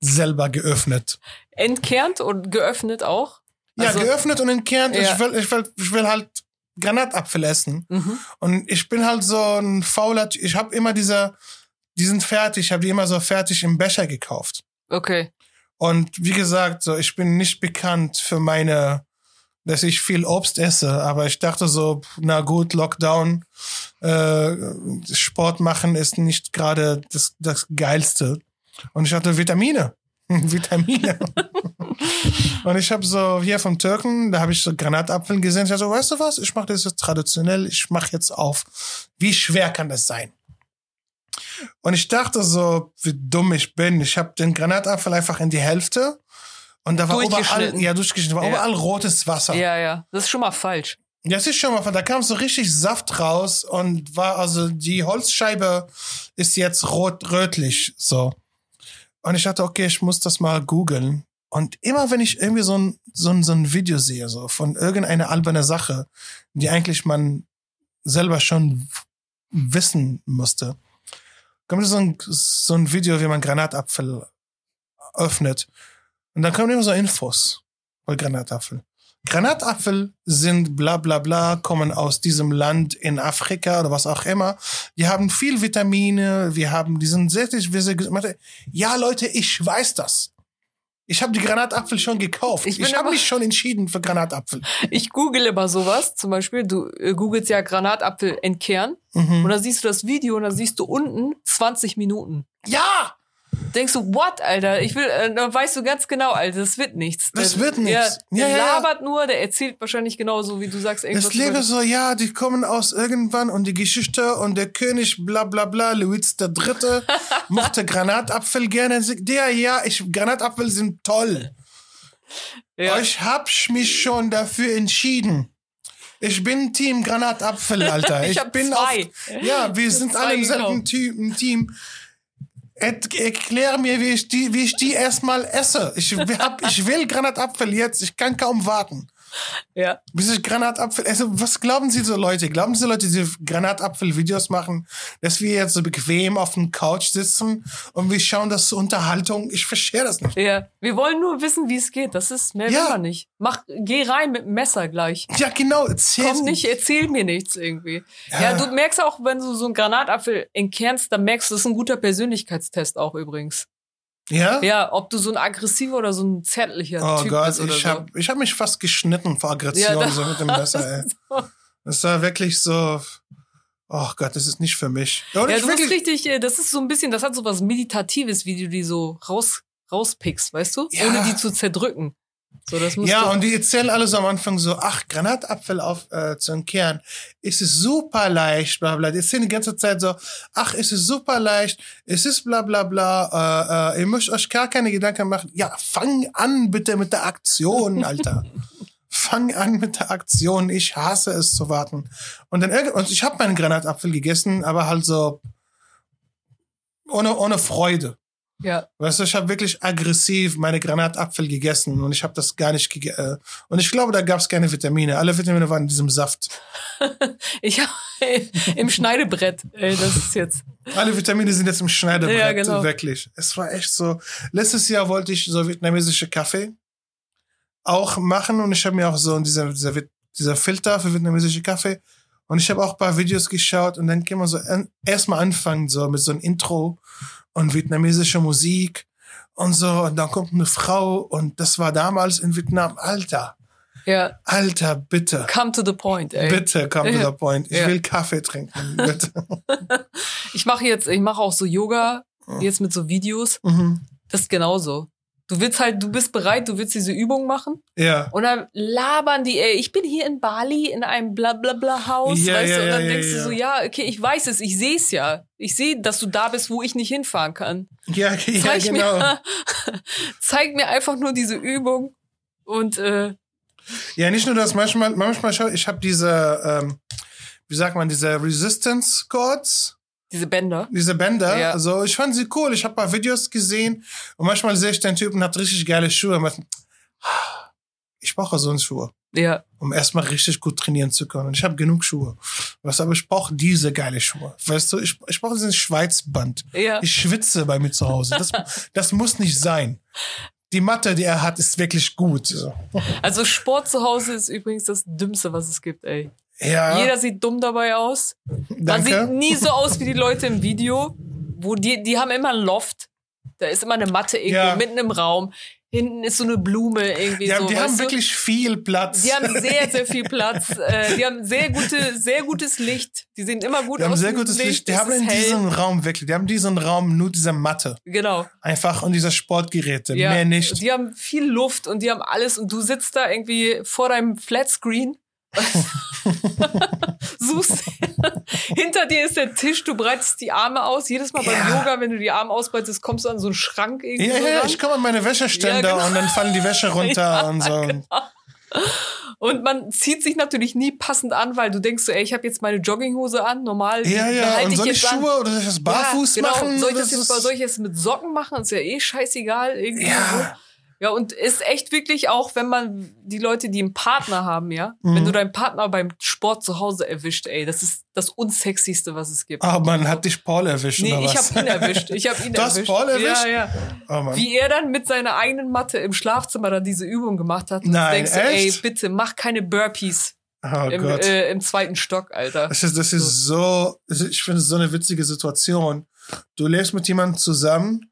selber geöffnet. Entkernt und geöffnet auch. Ja, Also- geöffnet und entkernt. Ja. Ich, will, ich, will, ich will halt Granatapfel essen. Mhm. Und ich bin halt so ein fauler, ich habe immer diese, die sind fertig, ich habe die immer so fertig im Becher gekauft. Okay. Und wie gesagt, so ich bin nicht bekannt für meine, dass ich viel Obst esse, aber ich dachte so, na gut, Lockdown, äh, Sport machen ist nicht gerade das, das Geilste. Und ich hatte Vitamine. Vitamine. und ich habe so hier vom Türken, da habe ich so Granatapfel gesehen. Ich dachte so, weißt du was? Ich mache das jetzt traditionell. Ich mache jetzt auf. Wie schwer kann das sein? Und ich dachte so, wie dumm ich bin. Ich habe den Granatapfel einfach in die Hälfte und da war überall, ja, durchgeschnitten, war Ja. überall rotes Wasser. Ja, ja. Das ist schon mal falsch. Das ist schon mal, da kam so richtig Saft raus und war also die Holzscheibe ist jetzt rot rötlich so. Und ich dachte, okay, ich muss das mal googeln. Und immer wenn ich irgendwie so ein, so ein, so ein Video sehe, so von irgendeiner alberne Sache, die eigentlich man selber schon wissen musste, kommt so ein, so ein Video, wie man Granatapfel öffnet. Und dann kommen immer so Infos bei Granatapfel. Granatapfel sind bla bla bla, kommen aus diesem Land in Afrika oder was auch immer. Die haben viel Vitamine, wir haben, die sind sehr, sehr, sehr Ja, Leute, ich weiß das. Ich habe die Granatapfel schon gekauft. Ich Ich, habe mich schon entschieden für Granatapfel. Ich google immer sowas. Zum Beispiel, du äh, googelst ja Granatapfel entkernen. Mhm. Und dann siehst du das Video und dann siehst du unten 20 Minuten. Ja, Denkst du, what, Alter? Ich will, äh, dann weißt du ganz genau, Alter, das wird nichts. Das Der- wird nichts. Der, der Ja, ja, ja. labert nur, der erzählt wahrscheinlich genauso, wie du sagst, irgendwas. das Leben so, ja, die kommen aus irgendwann und die Geschichte und der König bla bla bla, Louis der Dritte, mochte Granatapfel gerne. Der, ja, ich, Granatapfel sind toll. ja. Ich hab mich schon dafür entschieden. Ich bin Team Granatapfel, Alter. Ich hab bin zwei. Auf, ja, wir sind alle im selben gekauft. Team. Erklär mir, wie ich die, wie ich die erstmal esse. Ich, hab, ich will Granatapfel jetzt. Ich kann kaum warten. Ja. Ich Granatapfel esse. Was glauben Sie so Leute? Glauben Sie Leute, die Granatapfel-Videos machen, dass wir jetzt so bequem auf dem Couch sitzen und wir schauen das zur Unterhaltung? Ich verstehe das nicht. Ja. Wir wollen nur wissen, wie es geht. Das ist, mehr Ja. nicht. Mach, geh rein mit dem Messer gleich. Ja, genau. Erzähl Komm nicht, erzähl mir nichts irgendwie. Ja. Ja. du merkst auch, wenn du so einen Granatapfel entkernst, dann merkst du, das ist ein guter Persönlichkeitstest auch übrigens. Ja? Ja, ob du so ein aggressiver oder so ein zärtlicher Oh Typ Gott, bist oder ich so. hab, ich hab mich fast geschnitten vor Aggression Ja, so mit dem Messer, ey. Das war wirklich so. Oh Gott, das ist nicht für mich. Oder Ja, du wirklich, richtig, äh, das ist so ein bisschen, das hat so was Meditatives, wie du die so raus, rauspickst, weißt du? Ja. Ohne die zu zerdrücken. So, das musst ja, du, und die erzählen alles am Anfang so, ach, Granatapfel auf, äh, zu entkehren. Es ist super leicht, bla bla. Die erzählen die ganze Zeit so, ach, es ist super leicht, es ist bla bla bla, äh, äh, ihr müsst euch gar keine Gedanken machen. Ja, fang an bitte mit der Aktion, Alter. fang an mit der Aktion. Ich hasse es zu warten. Und dann irgend- und ich habe meinen Granatapfel gegessen, aber halt so ohne ohne Freude. Ja. Weißt du, ich habe wirklich aggressiv meine Granatapfel gegessen und ich habe das gar nicht gegessen. Und ich glaube, da gab es keine Vitamine. Alle Vitamine waren in diesem Saft. Ich habe im Schneidebrett. Ey, das ist jetzt. Alle Vitamine sind jetzt im Schneidebrett, Ja, genau. wirklich. Es war echt so. Letztes Jahr wollte ich so vietnamesische Kaffee auch machen und ich habe mir auch so dieser, dieser, dieser Filter für vietnamesische Kaffee und ich habe auch ein paar Videos geschaut und dann kann man so erstmal anfangen so mit so einem Intro und vietnamesische Musik und so und dann kommt eine Frau und das war damals in Vietnam. Alter, Ja, Alter, bitte. come to the point, ey. Bitte, come to the point. Ich Ja. will Kaffee trinken. Bitte. Ich mache jetzt, ich mache auch so Yoga, jetzt mit so Videos. mhm. Das ist genauso. Du willst halt, du bist bereit, du willst diese Übung machen Ja. und dann labern die, ey, ich bin hier in Bali in einem blablabla Haus, Ja, weißt ja, du, und dann ja, denkst du so, ja, okay, ich weiß es, ich sehe es ja. Ich sehe, dass du da bist, wo ich nicht hinfahren kann. Ja, Zeig genau. mir, zeig mir einfach nur diese Übung und äh, Ja, nicht nur das, manchmal, manchmal schau, ich habe diese, ähm, wie sagt man, diese Resistance Cords, diese Bänder. diese Bänder. Ja. Also ich fand sie cool. Ich habe paar Videos gesehen und manchmal sehe ich den Typen hat richtig geile Schuhe. Ich brauche so eine Schuhe, Ja, um erstmal richtig gut trainieren zu können. Und ich habe genug Schuhe. Was aber ich brauche diese geile Schuhe. Weißt du, ich, ich brauche diesen Schweizband. ja. Ich schwitze bei mir zu Hause. Das, das muss nicht sein. Die Matte, die er hat, ist wirklich gut. So. Also Sport zu Hause ist übrigens das Dümmste, was es gibt, ey. Ja, Jeder sieht dumm dabei aus. Man sieht danke. nie so aus wie die Leute im Video, wo die, die haben immer ein Loft. Da ist immer eine Matte irgendwo Ja. mitten im Raum. Hinten ist so eine Blume irgendwie Ja, so. die haben du? wirklich viel Platz. Die haben sehr, sehr viel Platz. Äh, die haben sehr gute, sehr gutes Licht. Die sehen immer gut Die haben aus. sehr gutes Licht. Die Es haben in hell. diesem Raum wirklich, die haben diesen Raum nur diese Matte. Genau. Einfach und diese Sportgeräte, Ja. mehr nicht. Die haben viel Luft und die haben alles und du sitzt da irgendwie vor deinem Flatscreen. Suchst. Hinter dir ist der Tisch, du breitest die Arme aus. Jedes Mal beim Ja. Yoga, wenn du die Arme ausbreitest, kommst du an so einen Schrank irgendwie. Ja, so ja, ran. ich komme an meine Wäscheständer Ja, genau. und dann fallen die Wäsche runter Ja, und so. Und man zieht sich natürlich nie passend an, weil du denkst so, ey, ich habe jetzt meine Jogginghose an, normal. Ja, ja, und soll ich jetzt an. Schuhe oder soll ich das barfuß ja, genau. machen? Soll ich Das das jetzt soll ich das mit Socken machen? Ist ja eh scheißegal irgendwie. Ja. Ja, und ist echt wirklich auch, wenn man die Leute, die einen Partner haben, ja, Mhm. wenn du deinen Partner beim Sport zu Hause erwischt, ey, das ist das unsexyste, was es gibt. Ah, man hat dich Paul erwischt nee, oder ich was? habe ihn erwischt. Ich habe ihn Du hast erwischt. Paul erwischt? Ja, ja. Oh. Wie er dann mit seiner eigenen Matte im Schlafzimmer dann diese Übung gemacht hat. Und Nein, du denkst du, ey, echt? bitte mach keine Burpees Oh im, äh, im zweiten Stock, Alter. Das ist, das ist so, ich finde es so eine witzige Situation. Du lebst mit jemandem zusammen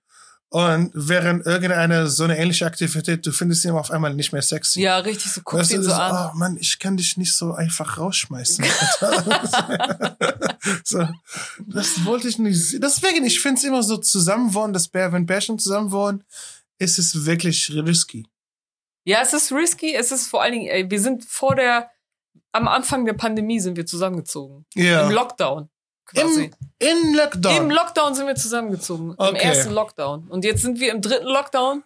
und während irgendeine so eine ähnliche Aktivität, du findest ihn auf einmal nicht mehr sexy. Ja, richtig, so guckst Weißt du, ihn so das- an. Oh Mann, ich kann dich nicht so einfach rausschmeißen. So, das wollte ich nicht. Deswegen, ich finde es immer so zusammenwohnen, dass Bär, wenn Bärchen zusammenwohnen, ist es wirklich risky. Ja, es ist risky. Es ist vor allen Dingen, ey, wir sind vor der, am Anfang der Pandemie sind wir zusammengezogen. Ja. Im Lockdown. Quasi. Im, in Lockdown. Im Lockdown sind wir zusammengezogen. Im Okay. ersten Lockdown. Und jetzt sind wir im dritten Lockdown.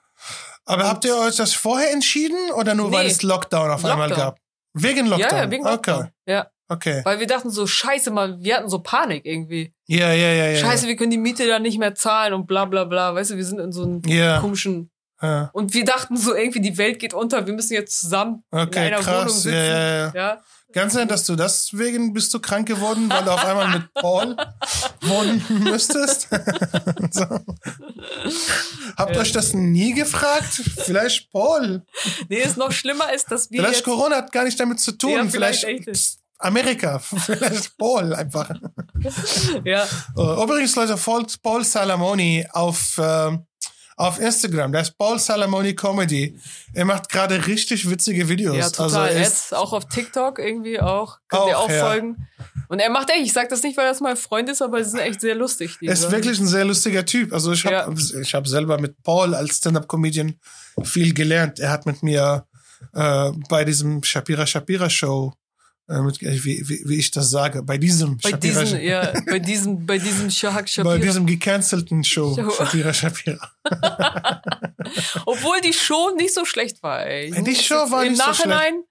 Aber habt ihr euch das vorher entschieden oder nur weil Nee. es Lockdown auf einmal Lockdown. gab? Wegen Lockdown. Ja, ja, wegen Lockdown. Okay. Ja. Okay. Weil wir dachten so, scheiße, mal, wir hatten so Panik irgendwie. Ja, ja, ja, ja. Scheiße, wir können die Miete dann nicht mehr zahlen und bla bla bla. Weißt du, wir sind in so einem Ja. komischen. ja. Und wir dachten so, irgendwie, die Welt geht unter, wir müssen jetzt zusammen in Okay, einer krass. Wohnung sitzen. Ja, ja, ja. ja. Ganz sein, dass du deswegen bist du krank geworden, weil du auf einmal mit Paul wohnen müsstest. so. Habt Ja. euch das nie gefragt? Vielleicht Paul. Nee, ist noch schlimmer ist, dass wir Vielleicht Corona hat gar nicht damit zu tun. Ja, vielleicht vielleicht. Amerika. Vielleicht Paul einfach. ja, Uh, übrigens, Leute, folgt Paul Salamoni auf, ähm, auf Instagram. Der ist Paul Salamoni Comedy. Er macht gerade richtig witzige Videos. ja, total. Also er er ist, ist auch auf TikTok irgendwie auch. Könnt ihr Auch, auch ja. folgen. Und er macht echt, ich sag das nicht, weil das mein Freund ist, aber sie sind echt sehr lustig. Die er ist wirklich ein sehr lustiger Typ. Also ich habe ich hab selber mit Paul als Stand-Up-Comedian viel gelernt. Er hat mit mir äh, bei diesem Shapira Shapira Show, wie, wie, wie ich das sage, bei diesem bei Shapira, diesem, ja, bei diesem, bei diesem Shahak Shapira. bei diesem gecancelten Show, Show. Shapira Shapira. Obwohl die Show nicht so schlecht war, ey. Die Show war Im nicht so Nachhinein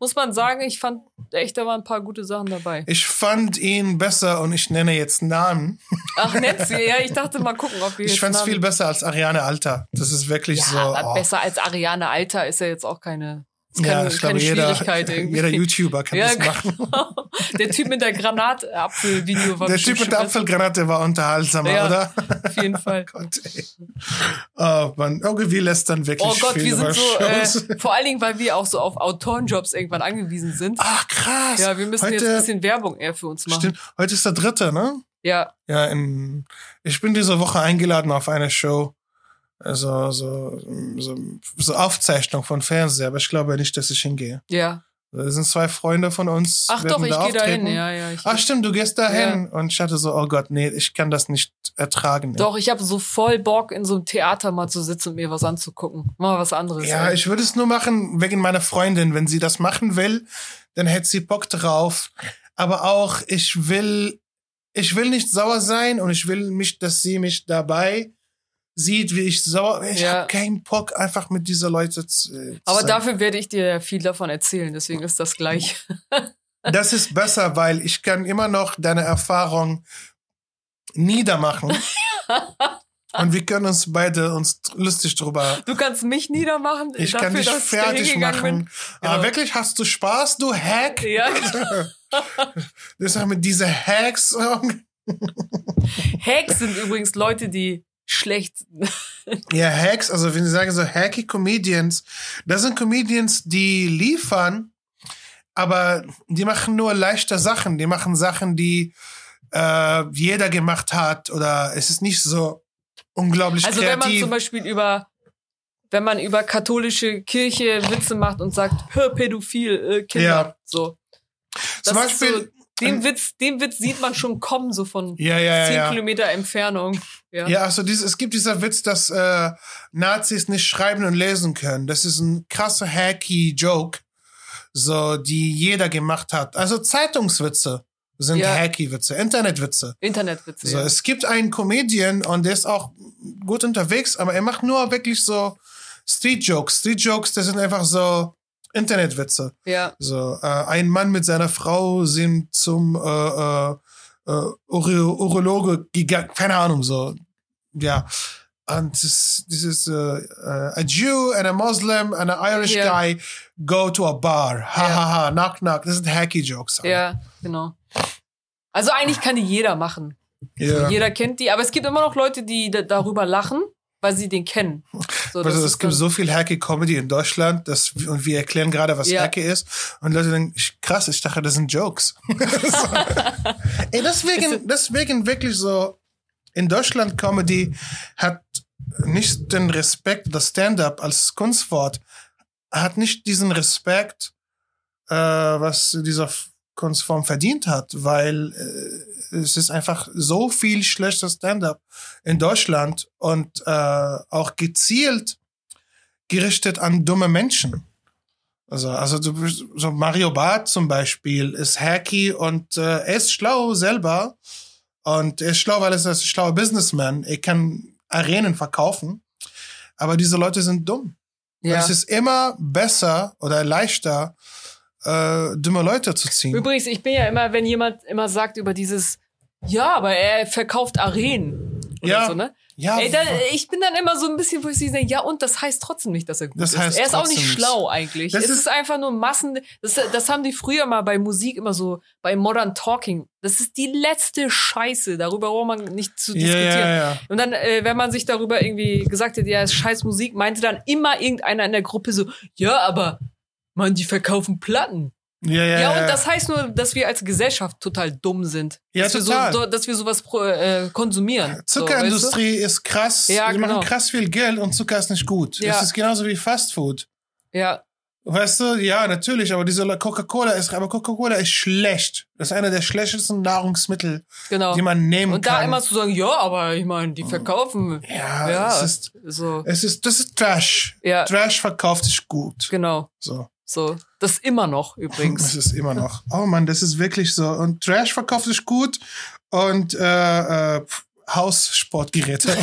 muss man sagen, ich fand echt, da waren ein paar gute Sachen dabei. Ich fand ihn besser und ich nenne jetzt Namen. Ach, nett, ja, ich dachte mal gucken, ob wir Ich fand's Namen- viel besser als Ariane Alter. Das ist wirklich Ja, so. oh. besser als Ariane Alter ist ja jetzt auch keine, ist Ja, ich glaube, jeder, jeder YouTuber kann ja, das machen. genau. Der Typ mit der Granatapfel-Video war Der Typ mit der Apfelgranate war unterhaltsamer, Ja. oder? Auf jeden Fall. Gott, ey. Oh Mann, irgendwie lässt dann wirklich Oh Gott, viel wir sind so, äh, vor allen Dingen, weil wir auch so auf Autorenjobs irgendwann angewiesen sind. Ach krass. Ja, wir müssen heute, jetzt ein bisschen Werbung eher für uns machen. Stimmt, heute ist der dritte, ne? Ja, Ja, in, ich bin diese Woche eingeladen auf eine Show. Also, so, so, so Aufzeichnung von Fernseher, aber ich glaube nicht, dass ich hingehe. ja. Das sind zwei Freunde von uns. Ach doch, ich da gehe da hin. Ja, ja. Ach stimmt, du gehst da hin. Und ich hatte so, oh Gott, nee, ich kann das nicht ertragen. doch, ich habe so voll Bock, in so einem Theater mal zu sitzen und mir was anzugucken. Mal was anderes. Ja, ey. ich würde es nur machen wegen meiner Freundin. Wenn sie das machen will, dann hätte sie Bock drauf. Aber auch, ich will, ich will nicht sauer sein und ich will mich, dass sie mich dabei sieht, wie ich sauer. Ich Ja. habe keinen Bock, einfach mit dieser Leute zu, Aber sein. dafür werde ich dir viel davon erzählen, deswegen ist das gleich. Das ist besser, weil ich kann immer noch deine Erfahrung niedermachen. und wir können uns beide uns lustig drüber Du kannst mich niedermachen. Ich dafür, kann dich fertig machen. Ah, Genau. wirklich, hast du Spaß, du Hack? Ja, Das ist mit dieser Hacks. Hacks sind übrigens Leute, die schlecht. Ja, Hacks, also wenn sie sagen so hacky Comedians, das sind Comedians, die liefern, aber die machen nur leichte Sachen. Die machen Sachen, die äh, jeder gemacht hat oder es ist nicht so unglaublich Also wenn man kreativ. zum Beispiel über wenn man über katholische Kirche Witze macht und sagt, hör pädophil, äh, Kinder, Ja. so. zum Das ist Beispiel, so, den Witz, den Witz sieht man schon kommen, so von ja, ja, zehn ja, ja. Kilometer Entfernung. Ja. Ja, also dieses, es gibt dieser Witz, dass äh, Nazis nicht schreiben und lesen können. Das ist ein krasser hacky Joke, so die jeder gemacht hat. Also Zeitungswitze sind Ja. hacky Witze, Internetwitze. Internetwitze. So, ja. es gibt einen Comedian und der ist auch gut unterwegs, aber er macht nur wirklich so Street Jokes. Street Jokes, das sind einfach so Internetwitze. ja. So, äh, ein Mann mit seiner Frau sind zum äh, äh, äh, Uro Urologe gegangen, keine Ahnung, so. Ja. Und das, dieses äh, äh, a Jew and a Muslim and an Irish Ja. guy go to a bar. Ha ha ha, knock knock. Das sind hacky Jokes. Ja, genau. Also eigentlich kann die jeder machen. Ja. Jeder kennt die, aber es gibt immer noch Leute, die da darüber lachen, weil sie den kennen. So, Also es gibt so viel hacky Comedy in Deutschland, dass, und wir erklären gerade, was Ja. hacky ist. Und Leute denken, krass, ich dachte, das sind Jokes. Ey, deswegen, deswegen wirklich so, in Deutschland Comedy hat nicht den Respekt, das Stand-up als Kunstwort, hat nicht diesen Respekt, äh, was dieser Kunstform verdient hat, weil äh, es ist einfach so viel schlechter Stand-up in Deutschland und äh, auch gezielt gerichtet an dumme Menschen. Also, also du, so Mario Barth zum Beispiel ist hacky und äh, er ist schlau selber und er ist schlau, weil er ist ein schlauer Businessman. Er kann Arenen verkaufen, aber diese Leute sind dumm. ja. Es ist immer besser oder leichter, äh, dumme Leute zu ziehen. Übrigens, ich bin ja immer, wenn jemand immer sagt über dieses, ja, aber er verkauft Arenen. Oder Ja. so, ne? ja, Ey, dann, ich bin dann immer so ein bisschen, wo ich denke, ja, und das heißt trotzdem nicht, dass er gut Das ist. heißt er ist auch nicht schlau eigentlich. Das es ist, ist- einfach nur Massen. Das, das haben die früher mal bei Musik immer so, bei Modern Talking. Das ist die letzte Scheiße. Darüber braucht man nicht zu ja, diskutieren. ja, ja. Und dann, äh, wenn man sich darüber irgendwie gesagt hat, ja, ist scheiß Musik, meinte dann immer irgendeiner in der Gruppe so, ja, aber man, die verkaufen Platten. Ja, ja, Ja, ja. und das heißt nur, dass wir als Gesellschaft total dumm sind. Ja, dass, total. Wir so, dass wir sowas pro, äh, konsumieren. Zuckerindustrie ist krass. Ja, die genau. machen krass viel Geld und Zucker ist nicht gut. Ja. Es ist genauso wie Fastfood. So, weißt du? Ja, Weißt du, ja, natürlich, aber diese Coca-Cola ist, aber Coca-Cola ist schlecht. Das ist einer der schlechtesten Nahrungsmittel, genau. die man nehmen Und kann. da immer zu sagen, ja, aber ich meine, die verkaufen. ja, Ja. es ist, So, es ist, das ist Trash. ja, Trash verkauft sich gut. genau. So. So, das immer noch Das übrigens. ist immer noch. Oh Mann, das ist wirklich so. Und Trash verkauft sich gut und äh, äh, Haussportgeräte.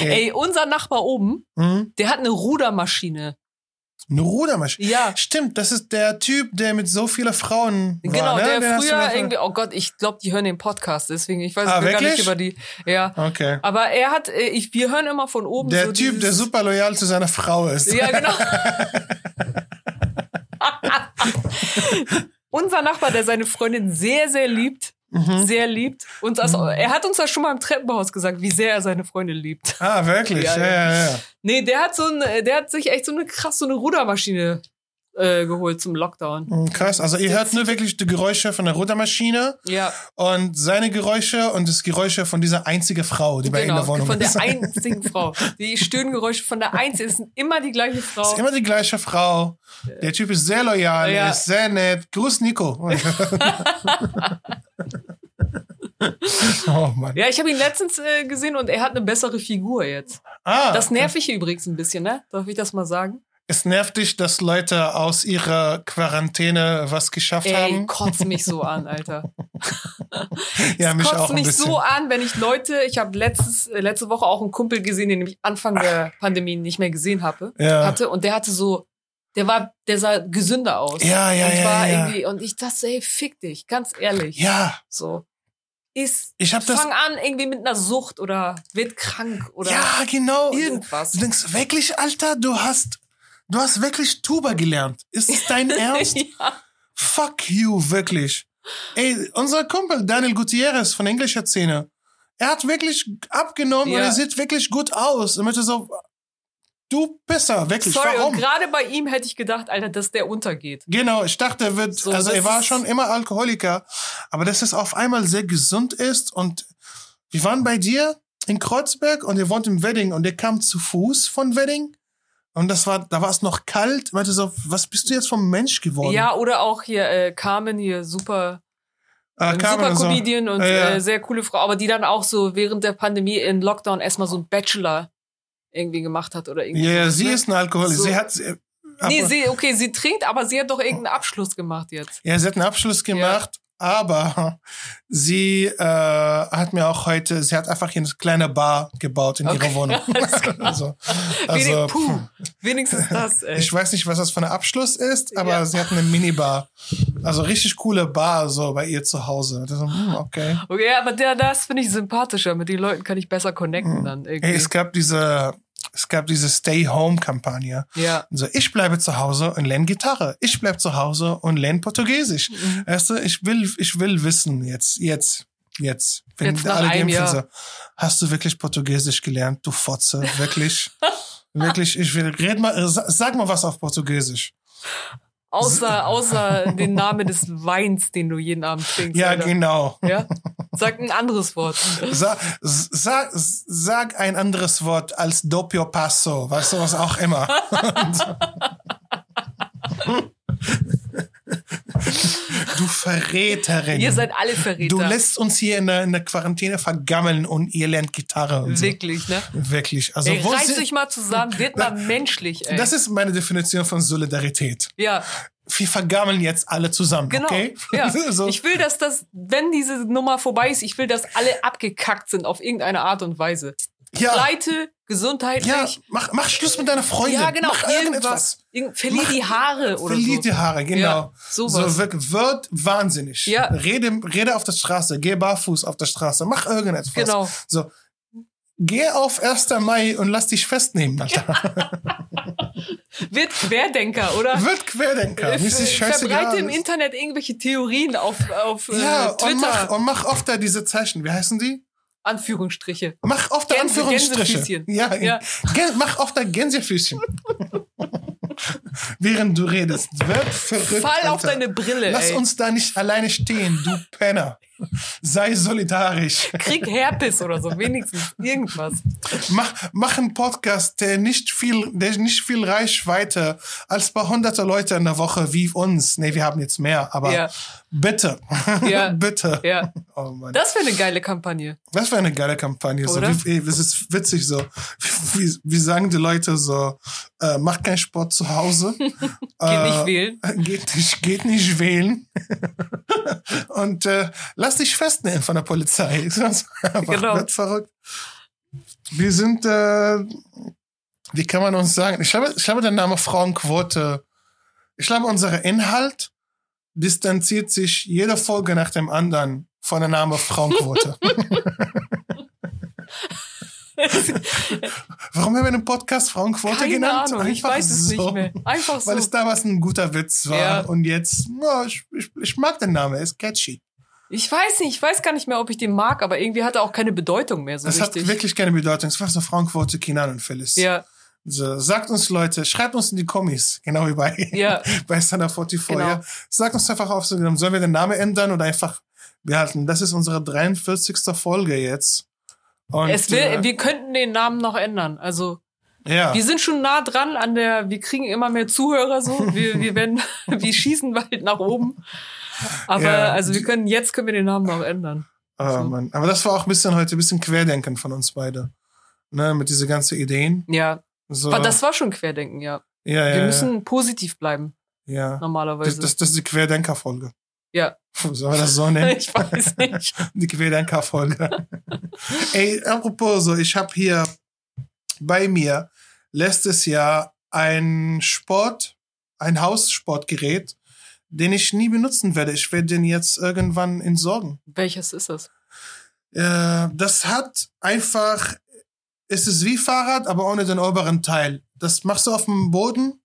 Ey, unser Nachbar oben, Hm? der hat eine Rudermaschine. Eine Rudermaschine. Ja. Stimmt, das ist der Typ, der mit so vielen Frauen war. Genau, ne? der du früher irgendwie, oh Gott, ich glaube, die hören den Podcast, deswegen, ich weiß Ah, gar wirklich? nicht über die, ja. Okay. Aber er hat, äh, ich, wir hören immer von oben Der so Typ, der super loyal zu seiner Frau ist. Ja, genau. Unser Nachbar, der seine Freundin sehr, sehr liebt, Mhm. sehr liebt. Und das, er hat uns das schon mal im Treppenhaus gesagt, wie sehr er seine Freundin liebt. Ah, wirklich? Ja, Ja, ja, ja. ja. Nee, der hat so ein, der hat sich echt so eine krass so eine Rudermaschine äh, geholt zum Lockdown. Hm, Krass. Also ihr hört nur wirklich die Geräusche von der Rudermaschine Ja, und seine Geräusche und das Geräusche von dieser einzigen Frau, die bei ihm in genau. der Wohnung Von der ist. einzigen Frau. Die Stöhngeräusche von der einzigen sind immer die gleiche Frau. ist immer die gleiche Frau. Der Typ ist sehr loyal, Ja. ist sehr nett. Gruß Nico. oh. Ja, ich habe ihn letztens äh, gesehen und er hat eine bessere Figur jetzt. Ah, Das nervt mich hier übrigens ein bisschen, ne? Darf ich das mal sagen? Es nervt dich, dass Leute aus ihrer Quarantäne was geschafft Ey, haben. kotzt mich so an, Alter. Ja, mich kotzt auch ein mich bisschen. so an, wenn ich Leute, ich habe letztes äh, letzte Woche auch einen Kumpel gesehen, den ich Anfang der Pandemie nicht mehr gesehen habe, Ja. hatte und der hatte so der war der sah gesünder aus. Ja, ja, und ja, war ja. irgendwie und ich dachte, ey, fick dich, ganz ehrlich. Ja, So ist ich habe das. fang an irgendwie mit einer Sucht oder wird krank oder Ja, genau. irgendwas. Du denkst, wirklich, Alter, du hast, du hast wirklich Tuba gelernt. Ist es dein Ernst? ja. Fuck you, wirklich. Ey, unser Kumpel Daniel Gutierrez von englischer Szene, er hat wirklich abgenommen Ja. und er sieht wirklich gut aus. Er möchte so, du Pisser, wirklich, Sorry, warum? und gerade bei ihm hätte ich gedacht, Alter, dass der untergeht. Genau, ich dachte, er wird, So, also er war schon immer Alkoholiker, aber dass es auf einmal sehr gesund ist und wir waren bei dir in Kreuzberg und er wohnt im Wedding und er kam zu Fuß von Wedding und das war, da war es noch kalt, meinte so, was bist du jetzt vom Mensch geworden? Ja, oder auch hier äh, Carmen hier super äh, Carmen super und so. Comedian und Ja, ja. Äh, sehr coole Frau, aber die dann auch so während der Pandemie in Lockdown erstmal so ein Bachelor irgendwie gemacht hat oder irgendwie. Ja, sowas, sie ne? ist ein Alkoholiker. So. Sie hat, sie- Nee, sie, okay, sie trinkt, aber sie hat doch irgendeinen Abschluss gemacht jetzt. ja, sie hat einen Abschluss gemacht, aber sie äh, hat mir auch heute, sie hat einfach hier eine kleine Bar gebaut in ihrer Wohnung. also, also puh, wenigstens das, ey. Ich weiß nicht, was das für ein Abschluss ist, aber Ja. sie hat eine Minibar. Also richtig coole Bar so bei ihr zu Hause. So, hm, okay. Okay, aber der, das finde ich sympathischer. Mit den Leuten kann ich besser connecten dann irgendwie. Hey, es gab diese, es gab diese Stay-Home-Kampagne. ja. Also ich bleibe zu Hause und lerne Gitarre. Ich bleibe zu Hause und lerne Portugiesisch. Mhm. Weißt du, ich will, ich will wissen jetzt, jetzt, jetzt. Wenn Jetzt nach alle Jahr. so, hast du wirklich Portugiesisch gelernt, du Fotze? Wirklich? wirklich? Ich will, red mal, sa- sag mal was auf Portugiesisch. Außer, außer den Namen des Weins, den du jeden Abend trinkst. Ja, Alter. genau. Ja? Sag ein anderes Wort. Sa sag, sag ein anderes Wort als doppio passo, weißt du, was auch immer. du Verräterin. Ihr seid alle Verräter. du lässt uns hier in der, in der Quarantäne vergammeln und ihr lernt Gitarre und so. Wirklich, ne? Wirklich. Also, Ey, wo reißt euch mal zusammen, wird mal menschlich, ey. das ist meine Definition von Solidarität. ja, Wir vergammeln jetzt alle zusammen, genau. okay? Ja. so. Ich will, dass das, wenn diese Nummer vorbei ist, ich will, dass alle abgekackt sind auf irgendeine Art und Weise. Ja, Pleite, gesundheitlich. ja, mach, mach Schluss mit deiner Freundin. Ja, genau. Mach irgendetwas. Irgend, verlier die Haare oder Verlier so. die Haare, genau. Ja, sowas. So wird, wird wahnsinnig. Ja. Rede, rede auf der Straße, geh barfuß auf der Straße, mach irgendetwas. Genau. So. Geh auf 1. Mai und lass dich festnehmen, Alter. Wird Querdenker, oder? Wird Querdenker. Mir ist. Verbreite im Internet irgendwelche Theorien auf, auf ja, äh, und Twitter. mach, und mach oft da diese Zeichen. Wie heißen die? Anführungsstriche. Mach oft Gänse- Anführungsstriche. Gänsefüßchen. Ja, Ja. Gän- mach oft Gänsefüßchen. Während du redest. Wird verrückt. Fall auf Alter. deine Brille, Lass ey. uns da nicht alleine stehen, du Penner. Sei solidarisch. Krieg Herpes oder so, wenigstens irgendwas. Mach, mach einen Podcast, der nicht viel, der nicht viel Reichweite als bei hunderte Leute in der Woche wie uns. Nee, wir haben jetzt mehr, aber Ja. bitte. Ja. bitte. Ja. Oh Mann. Das wäre eine geile Kampagne. Das wäre eine geile Kampagne. So, wie, das ist witzig so. Wie, wie sagen die Leute so, äh, mach keinen Sport zu Hause. Geht äh, nicht wählen. Geht nicht, geht nicht wählen. Und äh, lass dich festnehmen von der Polizei. Sonst Genau. wird verrückt. Wir sind, äh, wie kann man uns sagen? Ich glaube, ich glaube, der Name Frauenquote, ich glaube, unser Inhalt distanziert sich jede Folge nach dem anderen von der Name Frauenquote. Warum haben wir den Podcast Frauenquote Keine genannt? Ahnung, ich weiß es nicht mehr. Einfach so. Weil es damals ein guter Witz war. Ja. Und jetzt, ja, ich, ich, ich mag den Namen, er ist catchy. Ich weiß nicht, ich weiß gar nicht mehr, ob ich den mag, aber irgendwie hat er auch keine Bedeutung mehr so Es hat richtig. wirklich keine Bedeutung. Es war so Frauenquote, Kinan und Phyllis. ja, So, sagt uns Leute, schreibt uns in die Kommis, genau wie bei, ja, bei Standard 44. Genau. Ja. Sagt uns einfach auf, so, sollen wir den Namen ändern oder einfach behalten? Das ist unsere 43. Folge jetzt. Und, es will, äh, wir könnten den Namen noch ändern. Also ja. wir sind schon nah dran an der, wir kriegen immer mehr Zuhörer so. Wir, wir werden, wir schießen bald nach oben. Aber Ja. also wir können, jetzt können wir den Namen noch ändern. Oh, So. Mann. Aber das war auch ein bisschen heute, ein bisschen Querdenken von uns beide. Ne, mit diese ganzen Ideen. Ja, So, aber das war schon Querdenken, ja. ja, ja, Wir müssen positiv bleiben, ja. ja. normalerweise. Das, das, das ist die Querdenker-Folge. Ja. Wir das so nennen? ich weiß nicht. Die Querdenker-Folge. Ey, apropos so, ich habe hier bei mir letztes Jahr ein Sport, ein Haussportgerät, den ich nie benutzen werde. Ich werde den jetzt irgendwann entsorgen. Welches ist das? Äh, das hat einfach, es ist wie Fahrrad, aber ohne den oberen Teil. Das machst du auf dem Boden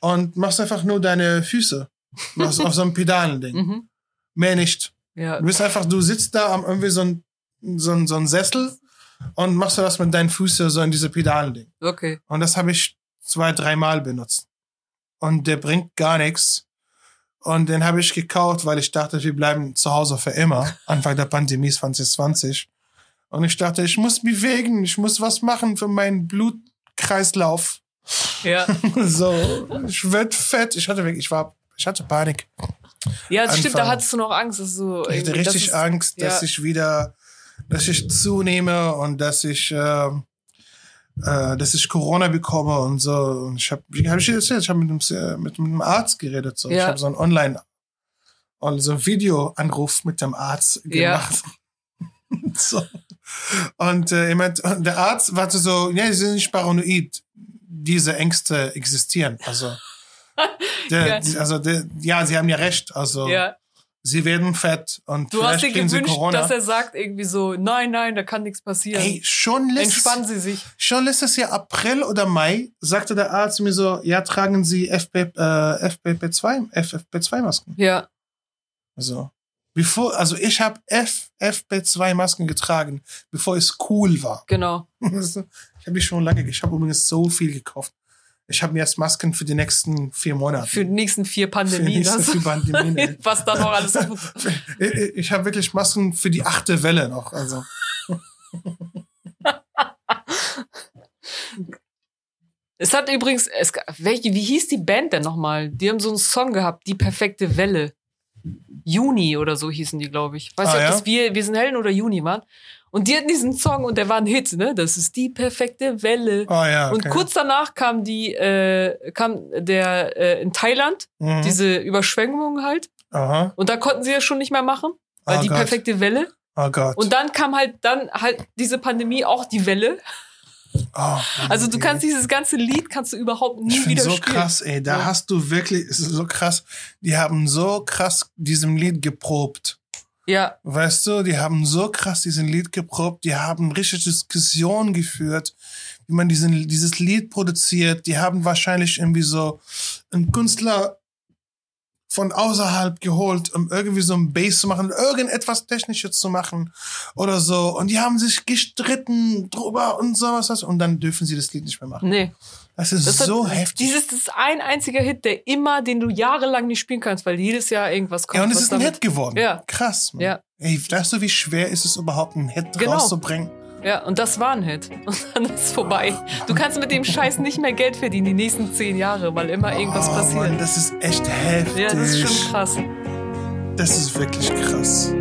und machst einfach nur deine Füße. Machst auf so einem Pedalending. Mhm. Mehr nicht. Ja. Du bist einfach, du sitzt da am irgendwie so ein, so ein, so ein Sessel und machst du das mit deinen Füßen so in diese Pedalending. Okay. Und das habe ich zwei, dreimal benutzt. Und der bringt gar nichts. Und den habe ich gekauft, weil ich dachte, wir bleiben zu Hause für immer. Anfang der Pandemie 2020. Und ich dachte, ich muss bewegen, ich muss was machen für meinen Blutkreislauf. Ja. so, ich werd fett. Ich hatte wirklich, ich war, ich hatte Panik. Ja, das stimmt, da hattest du noch Angst. Dass du Ich hatte das richtig ist- Angst, dass ja. ich wieder, dass ich zunehme und dass ich, äh, äh, dass ich Corona bekomme und so. Und ich habe, wie habe ich erzählt, ich habe mit einem, mit einem Arzt geredet. So. Ich Ja. habe so ein Online, und so ein Videoanruf mit dem Arzt Ja. gemacht. so. Und äh, und der Arzt war so, ja, sie sind nicht paranoid. Diese Ängste existieren. Also, der, also der, ja, sie haben ja recht. Also, Ja. sie werden fett und Du hast dir gewünscht, Corona. dass er sagt irgendwie so, nein, nein, da kann nichts passieren. Ey, schon letztes, Entspannen Sie sich. schon letztes Jahr April oder Mai sagte der Arzt mir so, ja, tragen Sie FP, äh, FFP2, FFP2-Masken. Ja. Also, bevor, also ich habe FFP2-Masken getragen, bevor es cool war. Genau. ich habe die schon lange, ich habe übrigens so viel gekauft. Ich habe mir jetzt Masken für die nächsten vier Monate. Für die nächsten vier Für die Pandemien. nächsten vier Pandemien, was da noch alles ich ich habe wirklich Masken für die achte Welle noch. Also. Es hat übrigens, es, welche, wie hieß die Band denn nochmal? Die haben so einen Song gehabt, Die perfekte Welle. Juni oder so hießen die, glaube ich. Weiß Ah, nicht, ob ja? das wir, wir sind Helden oder Juni waren. Und die hatten diesen Song und der war ein Hit, ne? Das ist die perfekte Welle. Oh ja. Okay. Und kurz danach kam die, äh, kam der äh, in Thailand, Mhm. diese Überschwemmung halt. Aha. Und da konnten sie ja schon nicht mehr machen, weil Oh die Gott. perfekte Welle. Oh Gott. Und dann kam halt dann halt diese Pandemie auch die Welle. oh, Also du kannst dieses ganze Lied kannst du überhaupt nie Ich wieder so spielen. krass, ey. Da Ja. hast du wirklich, es ist so krass. Die haben so krass diesem Lied geprobt. Ja, Weißt du, die haben so krass diesen Lied geprobt. Die haben richtig Diskussionen geführt, wie man diesen, dieses Lied produziert. Die haben wahrscheinlich irgendwie so einen Künstler von außerhalb geholt, um irgendwie so ein Bass zu machen, irgendetwas Technisches zu machen oder so. Und die haben sich gestritten drüber und sowas. Und dann dürfen sie das Lied nicht mehr machen. nee. Das ist Das so hat, heftig. Dieses das ist ein einziger Hit, der immer, den du jahrelang nicht spielen kannst, weil jedes Jahr irgendwas kommt. Ja, und es ist ein damit- Hit geworden. Ja. Krass. Mann. Ja. Ey, weißt du, wie schwer ist es überhaupt, einen Hit Genau. rauszubringen? Ja, und das war ein Hit. Und dann ist es vorbei. Du kannst mit dem Scheiß nicht mehr Geld verdienen die nächsten zehn Jahre, weil immer irgendwas oh, passiert. Mann, das ist echt heftig. ja, das ist schon krass. Das ist wirklich krass.